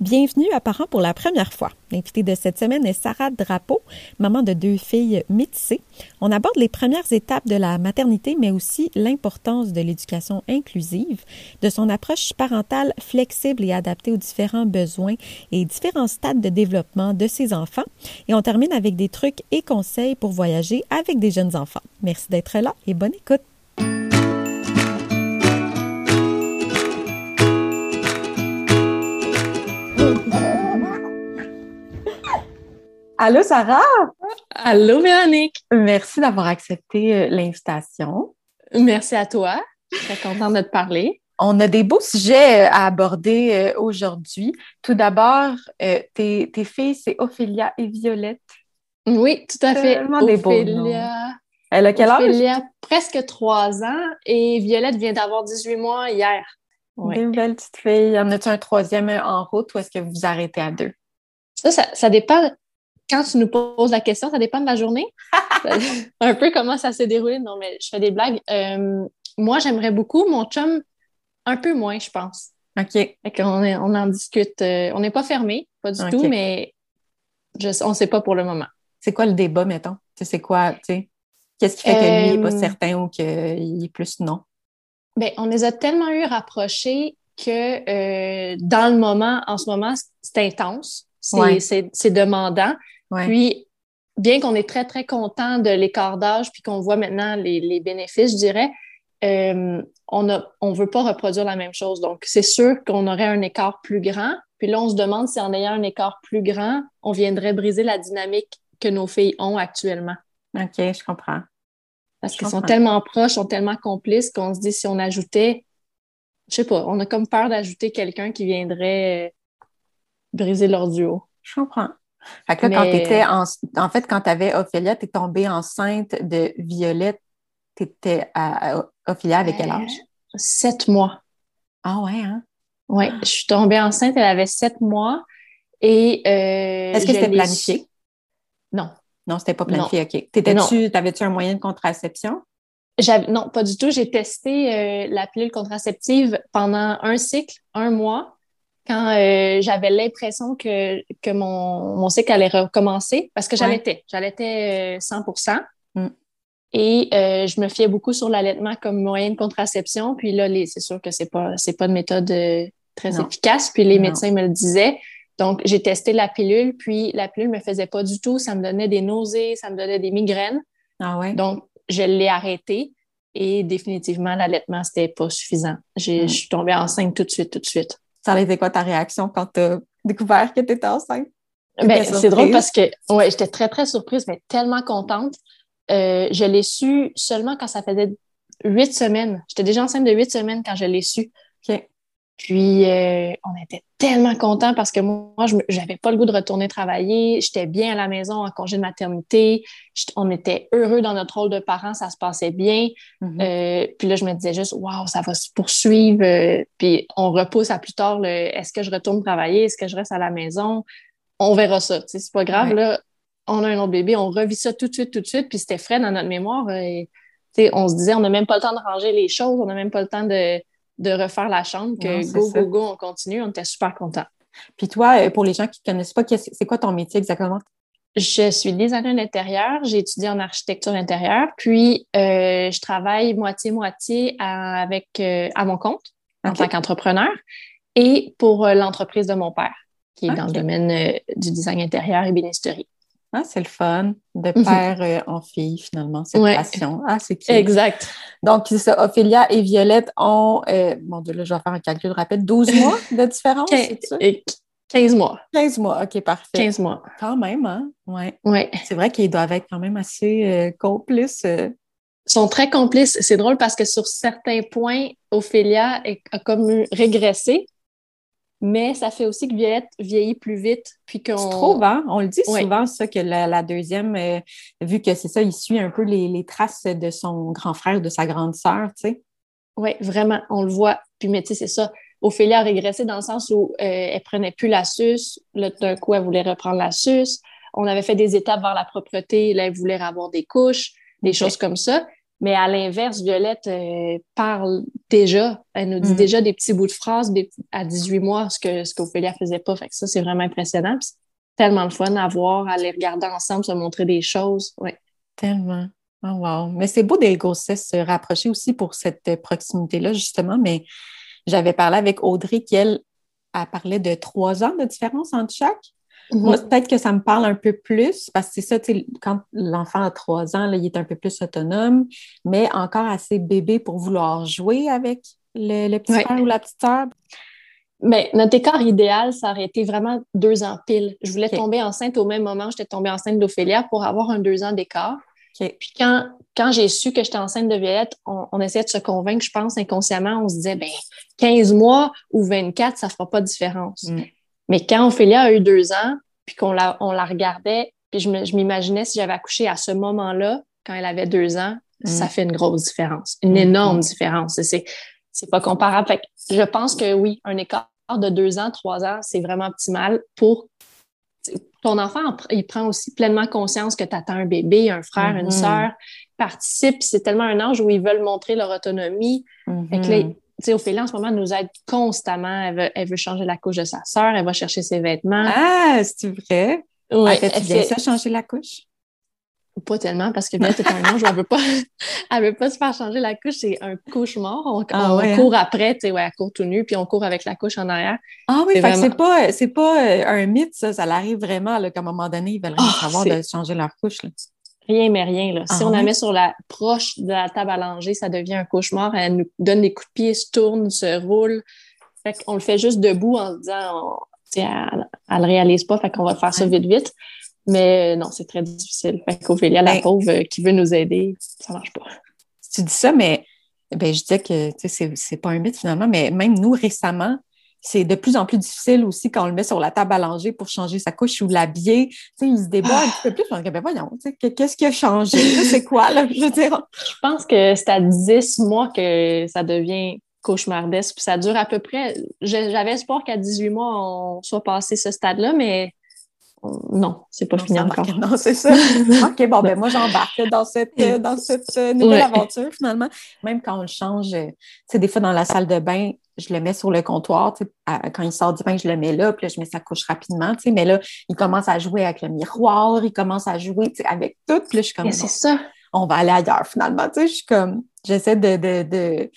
Bienvenue à Parents pour la première fois. L'invitée de cette semaine est Sarah Drapeau, maman de deux filles métissées. On aborde les premières étapes de la maternité, mais aussi l'importance de l'éducation inclusive, de son approche parentale flexible et adaptée aux différents besoins et différents stades de développement de ses enfants. Et on termine avec des trucs et conseils pour voyager avec des jeunes enfants. Merci d'être là et bonne écoute. Allô, Sarah? Allô, Véronique. Merci d'avoir accepté euh, l'invitation. Merci à toi. Très contente de te parler. On a des beaux sujets euh, à aborder euh, aujourd'hui. Tout d'abord, tes, filles, c'est Ophélia et Violette. Oui, tout à fait. Tellement des beaux noms. Elle a quel âge? Ophélia, presque trois ans et Violette vient d'avoir 18 mois hier. Oui. Des belles petites filles. En as-tu un troisième en route ou est-ce que vous vous arrêtez à deux? Ça, ça, ça dépend quand tu nous poses la question, ça dépend de la journée. un peu comment ça s'est déroulé. Non, mais je fais des blagues. Euh, moi, j'aimerais beaucoup. Mon chum, un peu moins, je pense. OK. Fait on, on en discute. Euh, on n'est pas fermé, pas du tout, mais je, on ne sait pas pour le moment. C'est quoi le débat, mettons? C'est quoi, tu sais? Qu'est-ce qui fait que lui n'est pas euh, certain ou qu'il est plus non? Bien, on les a tellement eu rapprochés que dans le moment, en ce moment, c'est intense. C'est demandant. Puis, bien qu'on est très, très content de l'écart d'âge, puis qu'on voit maintenant les, bénéfices, je dirais, euh, on ne on veut pas reproduire la même chose. Donc, c'est sûr qu'on aurait un écart plus grand. Puis là, on se demande si en ayant un écart plus grand, on viendrait briser la dynamique que nos filles ont actuellement. OK, je comprends. Parce qu'elles sont tellement proches, sont tellement complices qu'on se dit si on ajoutait, je sais pas, on a comme peur d'ajouter quelqu'un qui viendrait briser leur duo. Je comprends. Fait que là, quand tu étais en, en fait, quand tu avais Ophélia, tu es tombée enceinte de Violette, tu étais à, Ophélia avec quel âge? Sept mois. Ah ouais, hein? Oui, je suis tombée enceinte, elle avait sept mois. Et euh, Est-ce que c'était planifié? Non. Non, c'était pas planifié, OK. T'étais-tu, t'avais-tu un moyen de contraception? Non, pas du tout. J'ai testé euh, la pilule contraceptive pendant un cycle, un mois quand euh, j'avais l'impression que, que mon, mon, cycle allait recommencer, parce que j'allaitais, j'allaitais 100 euh, mm. Et euh, je me fiais beaucoup sur l'allaitement comme moyen de contraception. Puis là, c'est sûr que c'est pas c'est pas de méthode très efficace. Puis les médecins me le disaient. Donc, j'ai testé la pilule, puis la pilule me faisait pas du tout. Ça me donnait des nausées, ça me donnait des migraines. Ah ouais? Donc, je l'ai arrêté. Et définitivement, l'allaitement, c'était pas suffisant. Mm. Je suis tombée enceinte tout de suite, tout de suite. Ça a été quoi ta réaction quand tu as découvert que tu étais enceinte? Ben, c'est drôle parce que ouais, j'étais très, très surprise, mais tellement contente. Euh, je l'ai su seulement quand ça faisait huit semaines. J'étais déjà enceinte de huit semaines quand je l'ai su. Puis, euh, on était tellement contents parce que moi, je n'avais pas le goût de retourner travailler. J'étais bien à la maison en congé de maternité. On était heureux dans notre rôle de parents. Ça se passait bien. Mm-hmm. Euh, puis là, je me disais juste, waouh, ça va se poursuivre. Euh, puis, on repousse à plus tard le est-ce que je retourne travailler? Est-ce que je reste à la maison? On verra ça. C'est pas grave. Là, on a un autre bébé. On revit ça tout de suite, tout de suite. Puis, c'était frais dans notre mémoire. Et, on se disait, on n'a même pas le temps de ranger les choses. On n'a même pas le temps de de refaire la chambre, que go, go, go, on continue. On était super contents. Puis toi, euh, pour les gens qui ne connaissent pas, c'est quoi ton métier exactement? Je suis designer d'intérieur, j'ai étudié en architecture intérieure, puis euh, je travaille moitié-moitié avec, euh, à mon compte en tant qu'entrepreneur et pour l'entreprise de mon père, qui est dans le domaine du design intérieur et bénisterie. Ah, c'est le fun de mhm. père euh, en fille, finalement, cette passion. Ah, c'est qui Exact. Donc, ça. Ophélia et Violette ont, euh, mon Dieu, là, je vais faire un calcul rapide, 12 mois de différence, 15, mois. 15 mois, OK, parfait. 15 mois. Quand même, hein? Oui. Ouais. C'est vrai qu'ils doivent être quand même assez euh, complices. Ils sont très complices. C'est drôle parce que sur certains points, Ophélia a comme régressé mais ça fait aussi que Violette vieillit plus vite. Puis qu'on... Tu trouves, hein? On le dit souvent, ça, que la, deuxième, euh, vu que c'est ça, il suit un peu les, traces de son grand frère, de sa grande sœur, tu sais. Oui, vraiment, on le voit. Puis, mais tu sais, c'est ça. Ophélie a régressé dans le sens où euh, elle prenait plus la suce. Là, d'un coup, elle voulait reprendre la suce. On avait fait des étapes vers la propreté. Là, elle voulait avoir des couches, des choses comme ça. Mais à l'inverse, Violette euh, parle déjà. Elle nous dit mm. déjà des petits bouts de phrases à 18 mois, ce que ce qu'Ophélia faisait pas. Fait que ça, c'est vraiment impressionnant. C'est tellement de fun à voir, à les regarder ensemble, se montrer des choses. Ouais. Tellement. Oh wow. Mais c'est beau des grossesses se rapprocher aussi pour cette proximité-là, justement. Mais j'avais parlé avec Audrey qui, elle, elle parlait de trois ans de différence entre chaque. Moi, peut-être que ça me parle un peu plus parce que c'est ça, quand l'enfant a trois ans, là, il est un peu plus autonome, mais encore assez bébé pour vouloir jouer avec le, petit frère ou la petite sœur. Mais notre écart idéal, ça aurait été vraiment deux ans pile. Je voulais tomber enceinte au même moment, j'étais tombée enceinte d'Ophélia pour avoir un deux ans d'écart. Puis quand, quand j'ai su que j'étais enceinte de Violette, on, essayait de se convaincre, je pense, inconsciemment, on se disait, ben 15 mois ou 24, ça fera pas de différence. Mm. Mais quand Ophélia a eu deux ans, puis qu'on la, on la regardait, puis je m'imaginais si j'avais accouché à ce moment-là, quand elle avait deux ans, ça mm. fait une grosse différence, une énorme différence. C'est, c'est pas comparable. Fait je pense que oui, un écart de deux ans, trois ans, c'est vraiment optimal pour ton enfant, il prend aussi pleinement conscience que tu attends un bébé, un frère, une mm-hmm. sœur, participe. C'est tellement un âge où ils veulent montrer leur autonomie. Mm-hmm sais, Ophélie, en ce moment, nous aide constamment. Elle veut, elle veut changer la couche de sa sœur, elle va chercher ses vêtements. Ah, c'est vrai? Oui. Elle fait ça, changer la couche? Pas tellement, parce que bien, c'est un ange, elle veut pas, elle veut pas se faire changer la couche, c'est un cauchemar. On, ah on hein? court après, tu sais, ouais, elle court tout nu, puis on court avec la couche en arrière. Ah oui, fait c'est pas, c'est pas euh, un mythe, ça, ça arrive vraiment, là, qu'à un moment donné, ils veulent rien ah, savoir de changer leur couche, là. Rien, mais rien. Là. si ah on la met sur la proche de la table à langer, ça devient un cauchemar. Elle nous donne des coups de pied, se tourne, se roule. Fait qu'on le fait juste debout en se disant, elle, ne le réalise pas, fait qu'on va faire ça vite, vite. Mais non, c'est très difficile. Fait qu'Ophélia, la ben pauvre euh, qui veut nous aider, ça marche pas. Tu dis ça, mais ben, je disais que c'est pas un mythe finalement, mais même nous, récemment, c'est de plus en plus difficile aussi quand on le met sur la table à langer pour changer sa couche ou l'habiller. Tu sais, il se débat un petit peu plus. On dit, ben voyons, qu'est-ce qui a changé? c'est quoi, là? Je veux dire? Je pense que c'est à 10 mois que ça devient cauchemardesque. Puis ça dure à peu près. J'avais espoir qu'à 18 mois, on soit passé ce stade-là, mais non, c'est pas fini encore. Non, c'est ça. OK, bon, ben moi, j'embarque dans cette, dans cette euh, nouvelle aventure, finalement. Même quand on le change, euh, tu sais, des fois, dans la salle de bain, je le mets sur le comptoir. quand il sort du bain, je le mets là, puis là, je mets sa couche rapidement. Mais là, il commence à jouer avec le miroir, il commence à jouer avec tout. Puis là, je suis comme. c'est ça. On va aller ailleurs finalement. Je suis comme. J'essaie de. de, de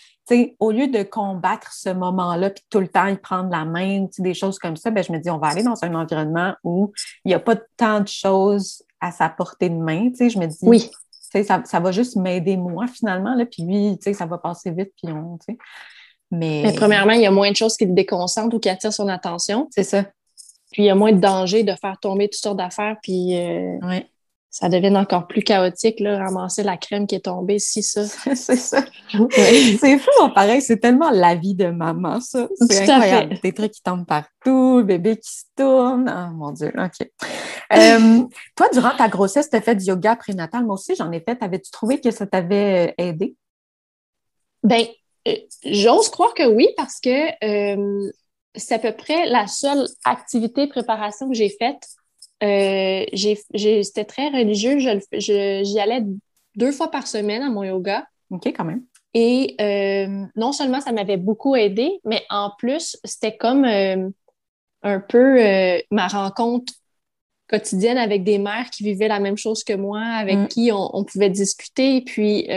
au lieu de combattre ce moment-là, puis tout le temps y prendre la main, des choses comme ça, ben, je me dis, on va aller dans un environnement où il n'y a pas tant de choses à sa portée de main. Je me dis, oui. Ça, ça va juste m'aider moi finalement, là, puis lui, ça va passer vite, puis on, mais... premièrement, il y a moins de choses qui le déconcentrent ou qui attirent son attention. C'est ça. Puis il y a moins de danger de faire tomber toutes sortes d'affaires, puis euh, ça devient encore plus chaotique, là, ramasser la crème qui est tombée, si ça. c'est ça. c'est fou, pareil, c'est tellement la vie de maman, ça. C'est incroyable. Des trucs qui tombent partout, le bébé qui se tourne. Oh mon Dieu, OK. Euh, toi, durant ta grossesse, tu as fait du yoga prénatal? Moi aussi, j'en ai fait. Avais-tu trouvé que ça t'avait euh, aidé? Ben, euh, j'ose croire que oui, parce que euh, c'est à peu près la seule activité préparation que j'ai faite. Euh, C'était très religieux. J'y allais deux fois par semaine à mon yoga. OK, quand même. Et euh, non seulement ça m'avait beaucoup aidé, mais en plus, c'était comme un peu ma rencontre quotidienne avec des mères qui vivaient la même chose que moi, avec mm. qui on, on, pouvait discuter, puis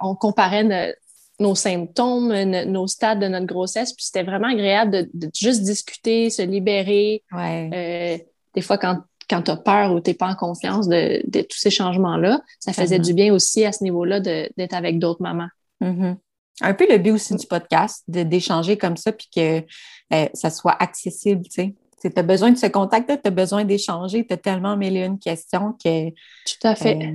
on comparait nos symptômes, nos stades de notre grossesse. Puis c'était vraiment agréable de, juste discuter, se libérer. Euh, des fois, quand, quand tu as peur ou tu n'es pas en confiance de, tous ces changements-là, ça faisait du bien aussi à ce niveau-là d'être avec d'autres mamans. Mm-hmm. Un peu le but aussi du podcast, d'échanger comme ça, puis que euh, ça soit accessible, tu sais tu as besoin de ce contact tu as besoin d'échanger, tu as tellement mêlé une question que. Tout à fait. Euh,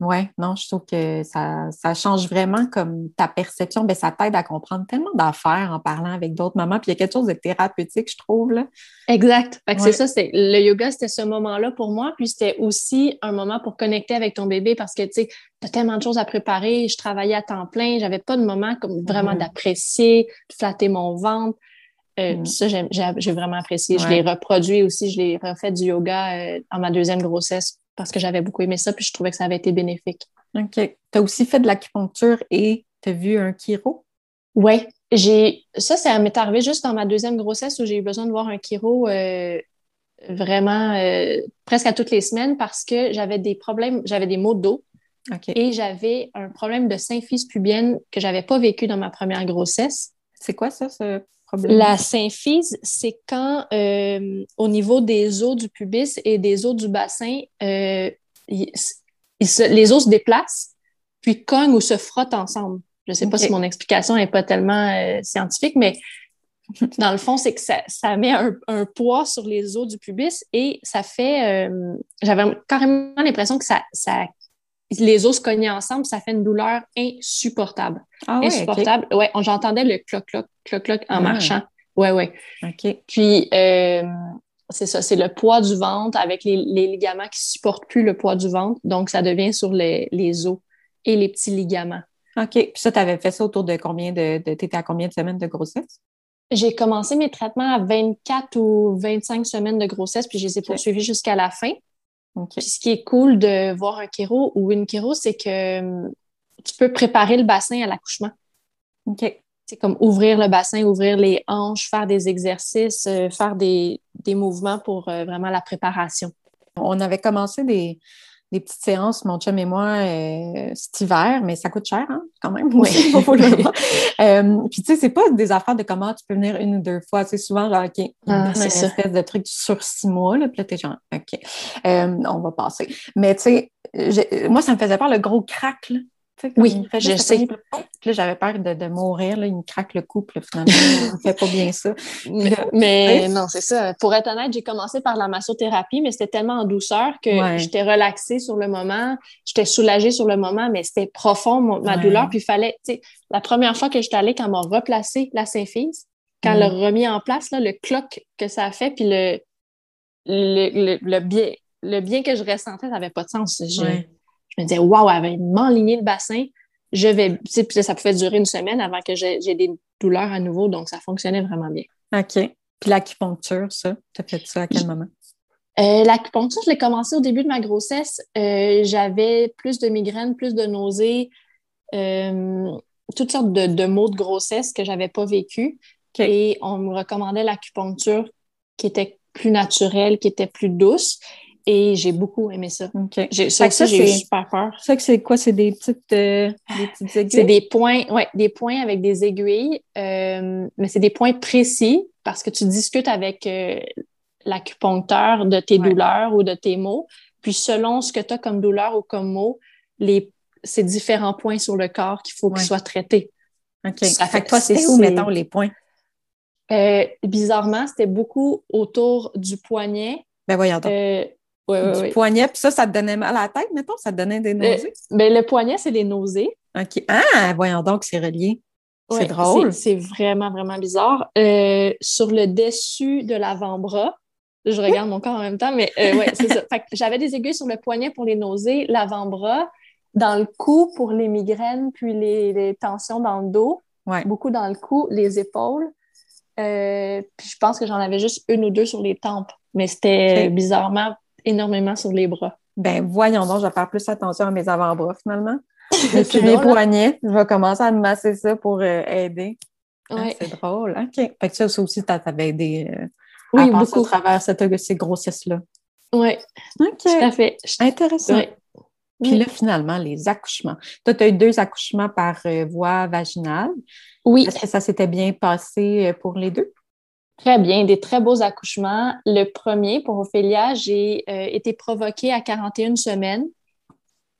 oui, non, je trouve que ça, ça change vraiment comme ta perception. Ben, ça t'aide à comprendre tellement d'affaires en parlant avec d'autres mamans. Puis il y a quelque chose de thérapeutique, je trouve. Là. Exact. c'est ça, c'est le yoga, c'était ce moment-là pour moi. Puis c'était aussi un moment pour connecter avec ton bébé parce que tu sais, tu as tellement de choses à préparer. Je travaillais à temps plein. J'avais pas de moment comme vraiment mm-hmm. d'apprécier, de flatter mon ventre. Euh, mm. Ça, j'ai vraiment apprécié. Je l'ai reproduit aussi. Je l'ai refait du yoga euh, en ma deuxième grossesse parce que j'avais beaucoup aimé ça, puis je trouvais que ça avait été bénéfique. OK. Tu as aussi fait de l'acupuncture et tu as vu un chiro? Oui. J'ai... Ça, ça m'est arrivé juste dans ma deuxième grossesse où j'ai eu besoin de voir un chiro euh, vraiment euh, presque à toutes les semaines parce que j'avais des problèmes, j'avais des maux de dos. Et j'avais un problème de symphyse pubienne que j'avais pas vécu dans ma première grossesse. C'est quoi ça, ce problème? La symphyse, c'est quand euh, au niveau des os du pubis et des os du bassin, euh, les os se déplacent, puis cognent ou se frottent ensemble. Je ne sais pas si mon explication n'est pas tellement scientifique, mais dans le fond, c'est que ça, met un, poids sur les os du pubis et ça fait. Euh, j'avais carrément l'impression que ça, ça, les os se cognaient ensemble, ça fait une douleur insupportable. Ah insupportable. Ouais, j'entendais le cloc-cloc, cloc-cloc en ah. marchant. Ouais, ouais. OK. Puis, euh, c'est ça, c'est le poids du ventre avec les, ligaments qui ne supportent plus le poids du ventre. Donc, ça devient sur les, les os et les petits ligaments. OK. Puis ça, tu avais fait ça autour de combien de. de tu étais à combien de semaines de grossesse? J'ai commencé mes traitements à 24 ou 25 semaines de grossesse, puis je les ai poursuivis jusqu'à la fin. Puis ce qui est cool de voir un kéro ou une kéro, c'est que hum, tu peux préparer le bassin à l'accouchement. OK. C'est comme ouvrir le bassin, ouvrir les hanches, faire des exercices, euh, faire des, mouvements pour euh, vraiment la préparation. On avait commencé des, des petites séances, mon chum et moi, euh, cet hiver, mais ça coûte cher, hein, quand même. Oui. euh, puis, tu sais, c'est pas des affaires de comment tu peux venir une ou deux fois. C'est souvent, genre, OK, ah, une espèce de truc sur six mois, là, puis là, t'es genre, OK, euh, on va passer. Mais, tu sais, moi, ça me faisait peur, le gros crack, là oui, je sais. là, j'avais peur de, mourir. Là, il me craque le couple, finalement. ne fait pas bien ça. Mais, non, c'est ça. Pour être honnête, j'ai commencé par la massothérapie, mais c'était tellement en douceur que j'étais relaxée sur le moment, j'étais soulagée sur le moment, mais c'était profond, ma douleur. Puis il fallait, tu sais, la première fois que j'étais allée, quand on m'a replacé la symphyse, quand elle l'a mm. remis en place, là, le cloc que ça a fait, puis le, le, le, bien, le bien que je ressentais, ça n'avait pas de sens je me disais, waouh, elle va m'enligner le bassin. Je vais, puis ça pouvait durer une semaine avant que j'ai des douleurs à nouveau, donc ça fonctionnait vraiment bien. OK. Puis l'acupuncture, ça, tu as fait ça à quel moment? Euh, l'acupuncture, je l'ai commencé au début de ma grossesse. Euh, j'avais plus de migraines, plus de nausées, euh, toutes sortes de, maux de grossesse que je n'avais pas vécu. Et on me recommandait l'acupuncture qui était plus naturelle, qui était plus douce. Et j'ai beaucoup aimé ça. J'ai, ça, ça j'ai eu super peur. Ça, c'est quoi? C'est des petites, euh, des petites aiguilles? C'est des points, ouais, des points avec des aiguilles, euh, mais c'est des points précis parce que tu discutes avec euh, l'acupuncteur de tes douleurs ou de tes maux. Puis selon ce que tu as comme douleur ou comme mot, les, c'est différents points sur le corps qu'il faut qu'ils soient traités. OK. Ça fait que toi, c'est où, mettons, les points? bizarrement, c'était beaucoup autour du poignet. Ben voyons donc du poignet, puis ça, ça te donnait mal à la tête, mettons? Ça te donnait des euh, nausées? Ben, le poignet, c'est les nausées. OK. Ah, voyons donc, c'est relié. c'est drôle. C'est vraiment, vraiment bizarre. Euh, sur le dessus de l'avant-bras, je regarde mon corps en même temps, mais euh, ouais, c'est ça. j'avais des aiguilles sur le poignet pour les nausées, l'avant-bras, dans le cou pour les migraines, puis les, tensions dans le dos. Beaucoup dans le cou, les épaules. puis je pense que j'en avais juste une ou deux sur les tempes. Mais c'était bizarrement énormément sur les bras. Ben voyons donc, je vais faire plus attention à mes avant-bras finalement. Et puis mes poignets, je vais commencer à me masser ça pour euh, aider. Ah, c'est drôle. OK. Fait que ça, aussi, ça t'avait aidé euh, oui, à beaucoup. au travers cette, ces grossesses-là. Oui. OK. Tout à fait. Intéressant. Puis là, finalement, les accouchements. Toi, tu as eu deux accouchements par euh, voie vaginale. Oui. Est-ce que ça s'était bien passé pour les deux? Très bien, des très beaux accouchements. Le premier, pour Ophélia, j'ai euh, été provoquée à 41 semaines.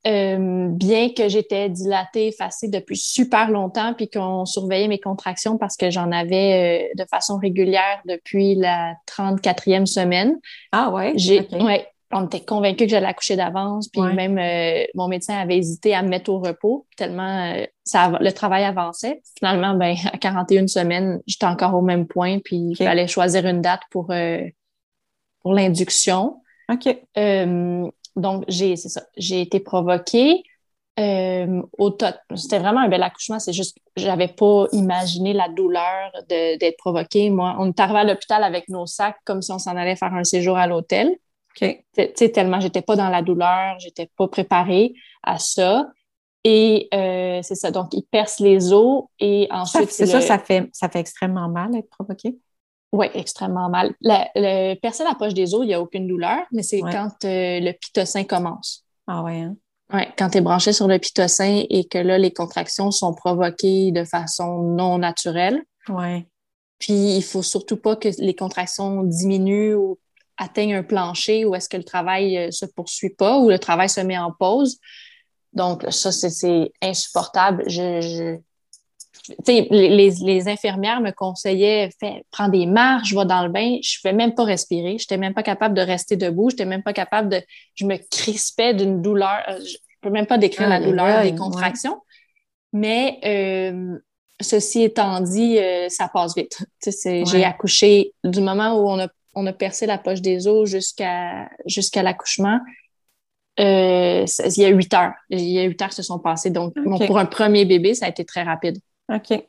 Euh, bien que j'étais dilatée, effacée depuis super longtemps, puis qu'on surveillait mes contractions parce que j'en avais euh, de façon régulière depuis la 34e semaine. Ah ouais? J'ai, ouais, on était convaincus que j'allais accoucher d'avance, puis même euh, mon médecin avait hésité à me mettre au repos, tellement ça, le travail avançait. Finalement, ben, à 41 semaines, j'étais encore au même point, puis il fallait choisir une date pour, euh, pour l'induction. OK. donc, j'ai, c'est ça, j'ai été provoquée. au c'était vraiment un bel accouchement, c'est juste j'avais pas imaginé la douleur d'être provoquée. Moi, on est arrivé à l'hôpital avec nos sacs comme si on s'en allait faire un séjour à l'hôtel. Okay. Tu sais, tellement j'étais pas dans la douleur, j'étais pas préparée à ça. Et euh, c'est ça, donc il perce les os et ensuite... C'est ça, ça fait, ça fait extrêmement mal être provoqué? Oui, extrêmement mal. le, percer la poche des os, il n'y a aucune douleur, mais c'est quand euh, le pitocin commence. Ah ouais, hein? Ouais, quand tu es branché sur le pitocin et que là, les contractions sont provoquées de façon non naturelle. Ouais. Puis il faut surtout pas que les contractions diminuent ou atteignent un plancher ou est-ce que le travail euh, se poursuit pas ou le travail se met en pause. Donc, ça, c'est insupportable. Je, les, les, infirmières me conseillaient fais, prends des marches, va dans le bain. Je ne pouvais même pas respirer. Je n'étais même pas capable de rester debout. Je n'étais même pas capable de. Je me crispais d'une douleur. Euh, je ne peux même pas décrire la douleur des contractions. Mais euh, ceci étant dit, euh, ça passe vite. J'ai accouché du moment où on a, on a percé la poche des os jusqu'à jusqu'à l'accouchement. Euh, il y a huit heures. Il y a huit heures qui se sont passées. Donc, pour un premier bébé, ça a été très rapide. OK.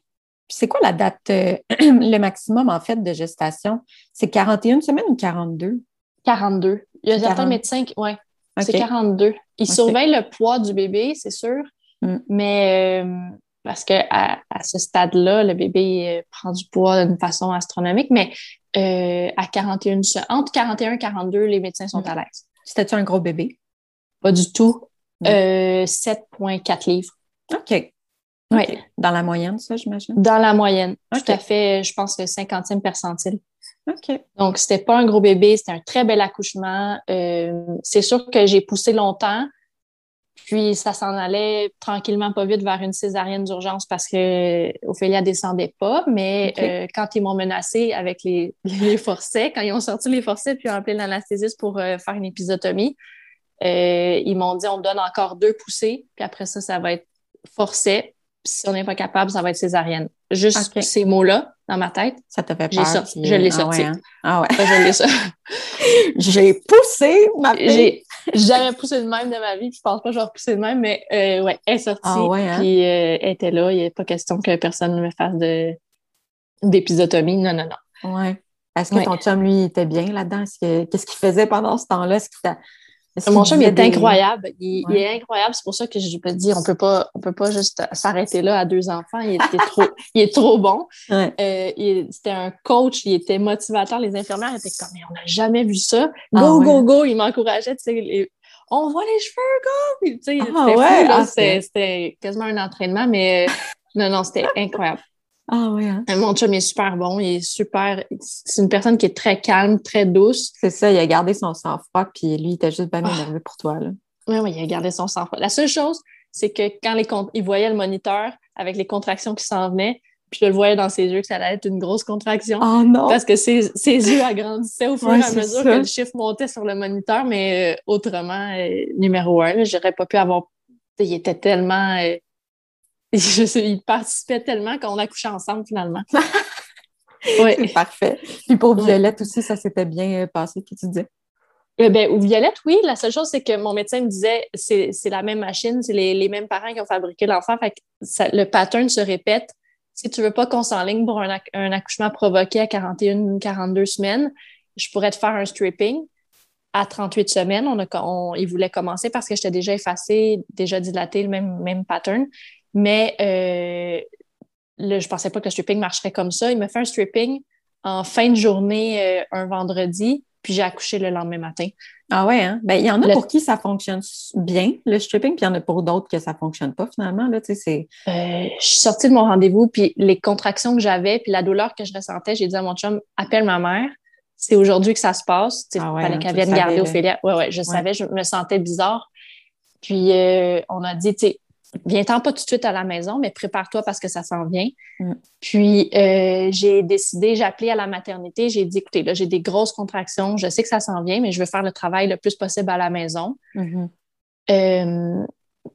c'est quoi la date, euh, le maximum, en fait, de gestation? C'est 41 semaines ou 42? 42. Il y a certains médecins qui, ouais, c'est 42. Ils surveillent le poids du bébé, c'est sûr, mm. mais euh, parce que à, ce stade-là, le bébé prend du poids d'une façon astronomique, mais à 41, entre 41 et 42, les médecins sont mm. à l'aise. C'était-tu un gros bébé? Pas du tout. 7,4 euh, livres. OK. Oui. Dans la moyenne, ça, j'imagine? Dans la moyenne. Tout à fait, je pense, le 50e percentile. OK. Donc, c'était pas un gros bébé, c'était un très bel accouchement. Euh, c'est sûr que j'ai poussé longtemps, puis ça s'en allait tranquillement pas vite vers une césarienne d'urgence parce que Ophélia descendait pas. Mais euh, quand ils m'ont menacé avec les, les forceps, quand ils ont sorti les forceps puis ont appelé l'anesthésiste pour faire une épisotomie, euh, ils m'ont dit on donne encore deux poussées, puis après ça, ça va être forcé. si on n'est pas capable, ça va être césarienne. Juste ces mots-là dans ma tête. Ça te fait peur. Sorti, je l'ai ah sorti. Ouais, hein? Ah ouais. je l'ai sorti. J'ai poussé ma J'ai jamais poussé de même de ma vie. Je pense pas que je vais repousser de même, mais euh, ouais, elle est sortie. Ah ouais, hein? Puis euh, elle était là. Il n'y a pas question que personne ne me fasse de d'épisotomie. Non, non, non. Ouais. Est-ce que ton chum, lui, était bien là-dedans? Qu'est-ce qu'il faisait pendant ce temps-là? Est-ce qu'il mon chum, il est incroyable. Il, est incroyable. C'est pour ça que je peux te dire, on peut pas, on peut pas juste s'arrêter là à deux enfants. Il, était trop, il est trop bon. Euh, c'était un coach, il était motivateur. Les infirmières étaient comme, mais on n'a jamais vu ça. Go, ah go, go. Il m'encourageait, on voit les cheveux, go! Ah c'était ah, c'était quasiment un entraînement, mais euh, non, non, c'était incroyable. Ah oui, hein? Mon chum est super bon, il est super. C'est une personne qui est très calme, très douce. C'est ça, il a gardé son sang-froid, puis lui, il était juste bien ah. énervé pour toi. Là. Oui, oui, il a gardé son sang-froid. La seule chose, c'est que quand les il voyait le moniteur avec les contractions qui s'en venaient, puis je le voyais dans ses yeux que ça allait être une grosse contraction. Oh non! Parce que ses, ses yeux agrandissaient au fur et à mesure que le chiffre montait sur le moniteur, mais euh, autrement, euh, numéro un, j'aurais pas pu avoir. Il était tellement. Euh, je il participait tellement qu'on a couché ensemble finalement. oui. C'est parfait. Puis pour Violette aussi, ça s'était bien euh, passé, que tu disais? Ben, ou Violette, oui. La seule chose, c'est que mon médecin me disait c'est la même machine, c'est les, mêmes parents qui ont fabriqué l'enfant. Fait le pattern se répète. Si tu veux pas qu'on s'enligne pour un, accouchement provoqué à 41 42 semaines, je pourrais te faire un stripping. À 38 semaines, on a, il voulait commencer parce que j'étais déjà effacée, déjà dilatée, le même, même pattern. Mais euh, là, je pensais pas que le stripping marcherait comme ça. Il me fait un stripping en fin de journée euh, un vendredi, puis j'ai accouché le lendemain matin. Ah ouais, hein? Ben, il y en a pour qui ça fonctionne bien, le stripping, puis il y en a pour d'autres que ça fonctionne pas finalement. Là, c'est... Euh, je suis sortie de mon rendez-vous, puis les contractions que j'avais, puis la douleur que je ressentais, j'ai dit à mon chum, appelle ma mère. C'est aujourd'hui que ça se passe. Il ah fallait hein, qu'elle vienne garder Ophélia. Ouais, ouais, je savais, je me sentais bizarre. Puis on a dit, tu sais, viens-t'en pas tout de suite à la maison, mais prépare-toi parce que ça s'en vient. Mm. Puis, euh, j'ai décidé, j'ai appelé à la maternité, j'ai dit, écoutez, là, j'ai des grosses contractions, je sais que ça s'en vient, mais je veux faire le travail le plus possible à la maison. Mm-hmm. Euh,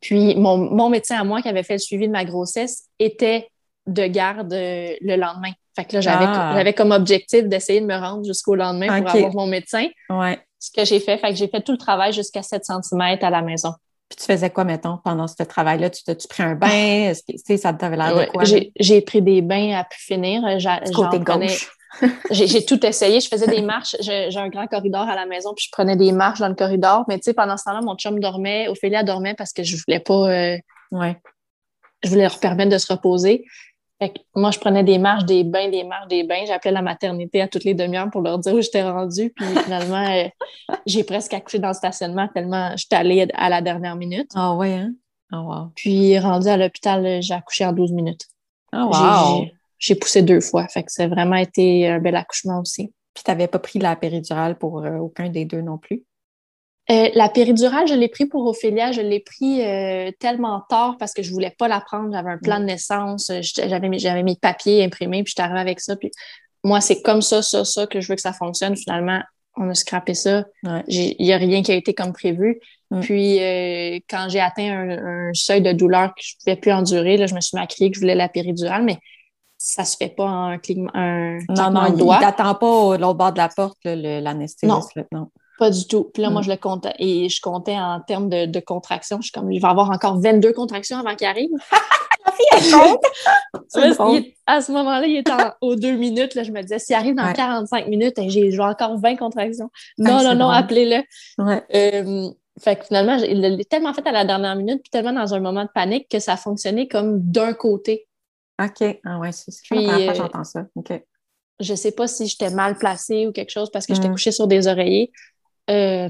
puis, mon, médecin à moi qui avait fait le suivi de ma grossesse était de garde euh, le lendemain. Fait que là, j'avais, ah. j'avais comme objectif d'essayer de me rendre jusqu'au lendemain pour avoir mon médecin. Ouais. Ce que j'ai fait, fait que j'ai fait tout le travail jusqu'à 7 cm à la maison. Puis tu faisais quoi, mettons, pendant ce travail-là? Tu t'as-tu pris un bain? Est-ce que ça t'avait l'air de quoi? J'ai pris des bains à pu finir. Côté gauche. j'ai tout essayé. Je faisais des marches. J'ai un grand corridor à la maison, puis je prenais des marches dans le corridor. Mais tu sais, pendant ce temps-là, mon chum dormait. Ophélia dormait parce que je voulais pas. Euh, Ouais. Je voulais leur permettre de se reposer. Fait que moi, je prenais des marches, des bains, des marches, des bains. J'appelais la maternité à toutes les demi-heures pour leur dire où j'étais rendue. Puis finalement, euh, j'ai presque accouché dans le stationnement tellement j'étais allée à la dernière minute. Ah ouais, hein? Oh, wow. Puis rendu à l'hôpital, j'ai accouché en 12 minutes. Oh, wow. J'ai poussé deux fois. Fait que ça a vraiment été un bel accouchement aussi. Puis tu n'avais pas pris la péridurale pour euh, aucun des deux non plus? Euh, la péridurale, je l'ai pris pour Ophélia. Je l'ai pris euh, tellement tard parce que je voulais pas la prendre. J'avais un plan de naissance. J'avais mes, j'avais mes papiers imprimés, puis j'étais arrivée avec ça. Puis moi, c'est comme ça, ça, ça que je veux que ça fonctionne. Finalement, on a scrappé ça. Il n'y a rien qui a été comme prévu. Mm. Puis, quand j'ai atteint un, seuil de douleur que je ne pouvais plus endurer, là, je me suis mis à crier que je voulais la péridurale, mais ça se fait pas en un clignement, un Non, non, il t'attend pas l'autre bord de la porte, l'anesthésiste. Non, pas du tout. Puis là, moi, mm. je le comptais et je comptais en termes de, de contractions. Je suis comme, il va y avoir encore 22 contractions avant qu'il arrive. la fille, elle compte! à ce moment-là, il était aux deux minutes. Là, je me disais, s'il arrive dans 45 minutes, j'ai encore 20 contractions. Non, non, non, appelez-le. Ouais. Euh, fait que finalement, il l'a tellement fait à la dernière minute, puis tellement dans un moment de panique que ça fonctionnait comme d'un côté. OK. Ah ouais, c'est fois que j'entends ça. OK. Je sais pas si j'étais mal placée ou quelque chose parce que j'étais mm. couchée sur des oreillers. Euh,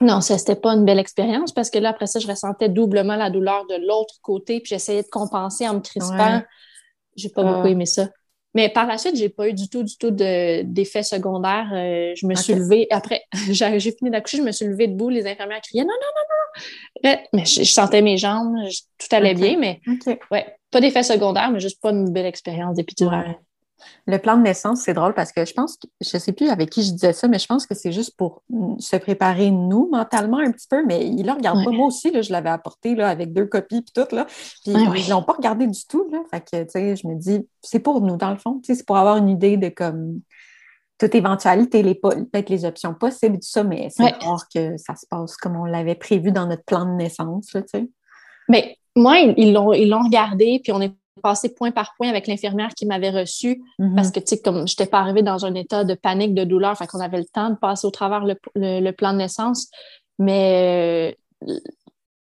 non, ça, c'était pas une belle expérience parce que là, après ça, je ressentais doublement la douleur de l'autre côté, puis j'essayais de compenser en me crispant. J'ai pas beaucoup aimé ça. Mais par la suite, j'ai pas eu du tout, du tout d'effets secondaires. Euh, je me suis levée, après, j'ai fini d'accoucher, je me suis levée debout, les infirmières criaient non, non, non, non. Mais je, sentais mes jambes, tout allait bien, mais ouais, pas d'effets secondaires, mais juste pas une belle expérience d'épidurale. Le plan de naissance, c'est drôle parce que je pense, que, je sais plus avec qui je disais ça, mais je pense que c'est juste pour se préparer nous mentalement un petit peu, mais ils ne le regardent pas. Moi aussi, là, je l'avais apporté là, avec deux copies puis tout, là, puis ils l'ont pas regardé du tout. Là. Fait que, tu sais, je me dis, c'est pour nous, dans le fond. C'est pour avoir une idée de comme toute éventualité, les, peut-être les options possibles, tout ça, mais c'est rare que ça se passe comme on l'avait prévu dans notre plan de naissance. Là, mais moi, ils l'ont ils l'ont regardé, puis on est passé point par point avec l'infirmière qui m'avait reçue mm-hmm. parce que, tu sais, comme je n'étais pas arrivée dans un état de panique, de douleur, fait qu'on avait le temps de passer au travers le, plan de naissance. Mais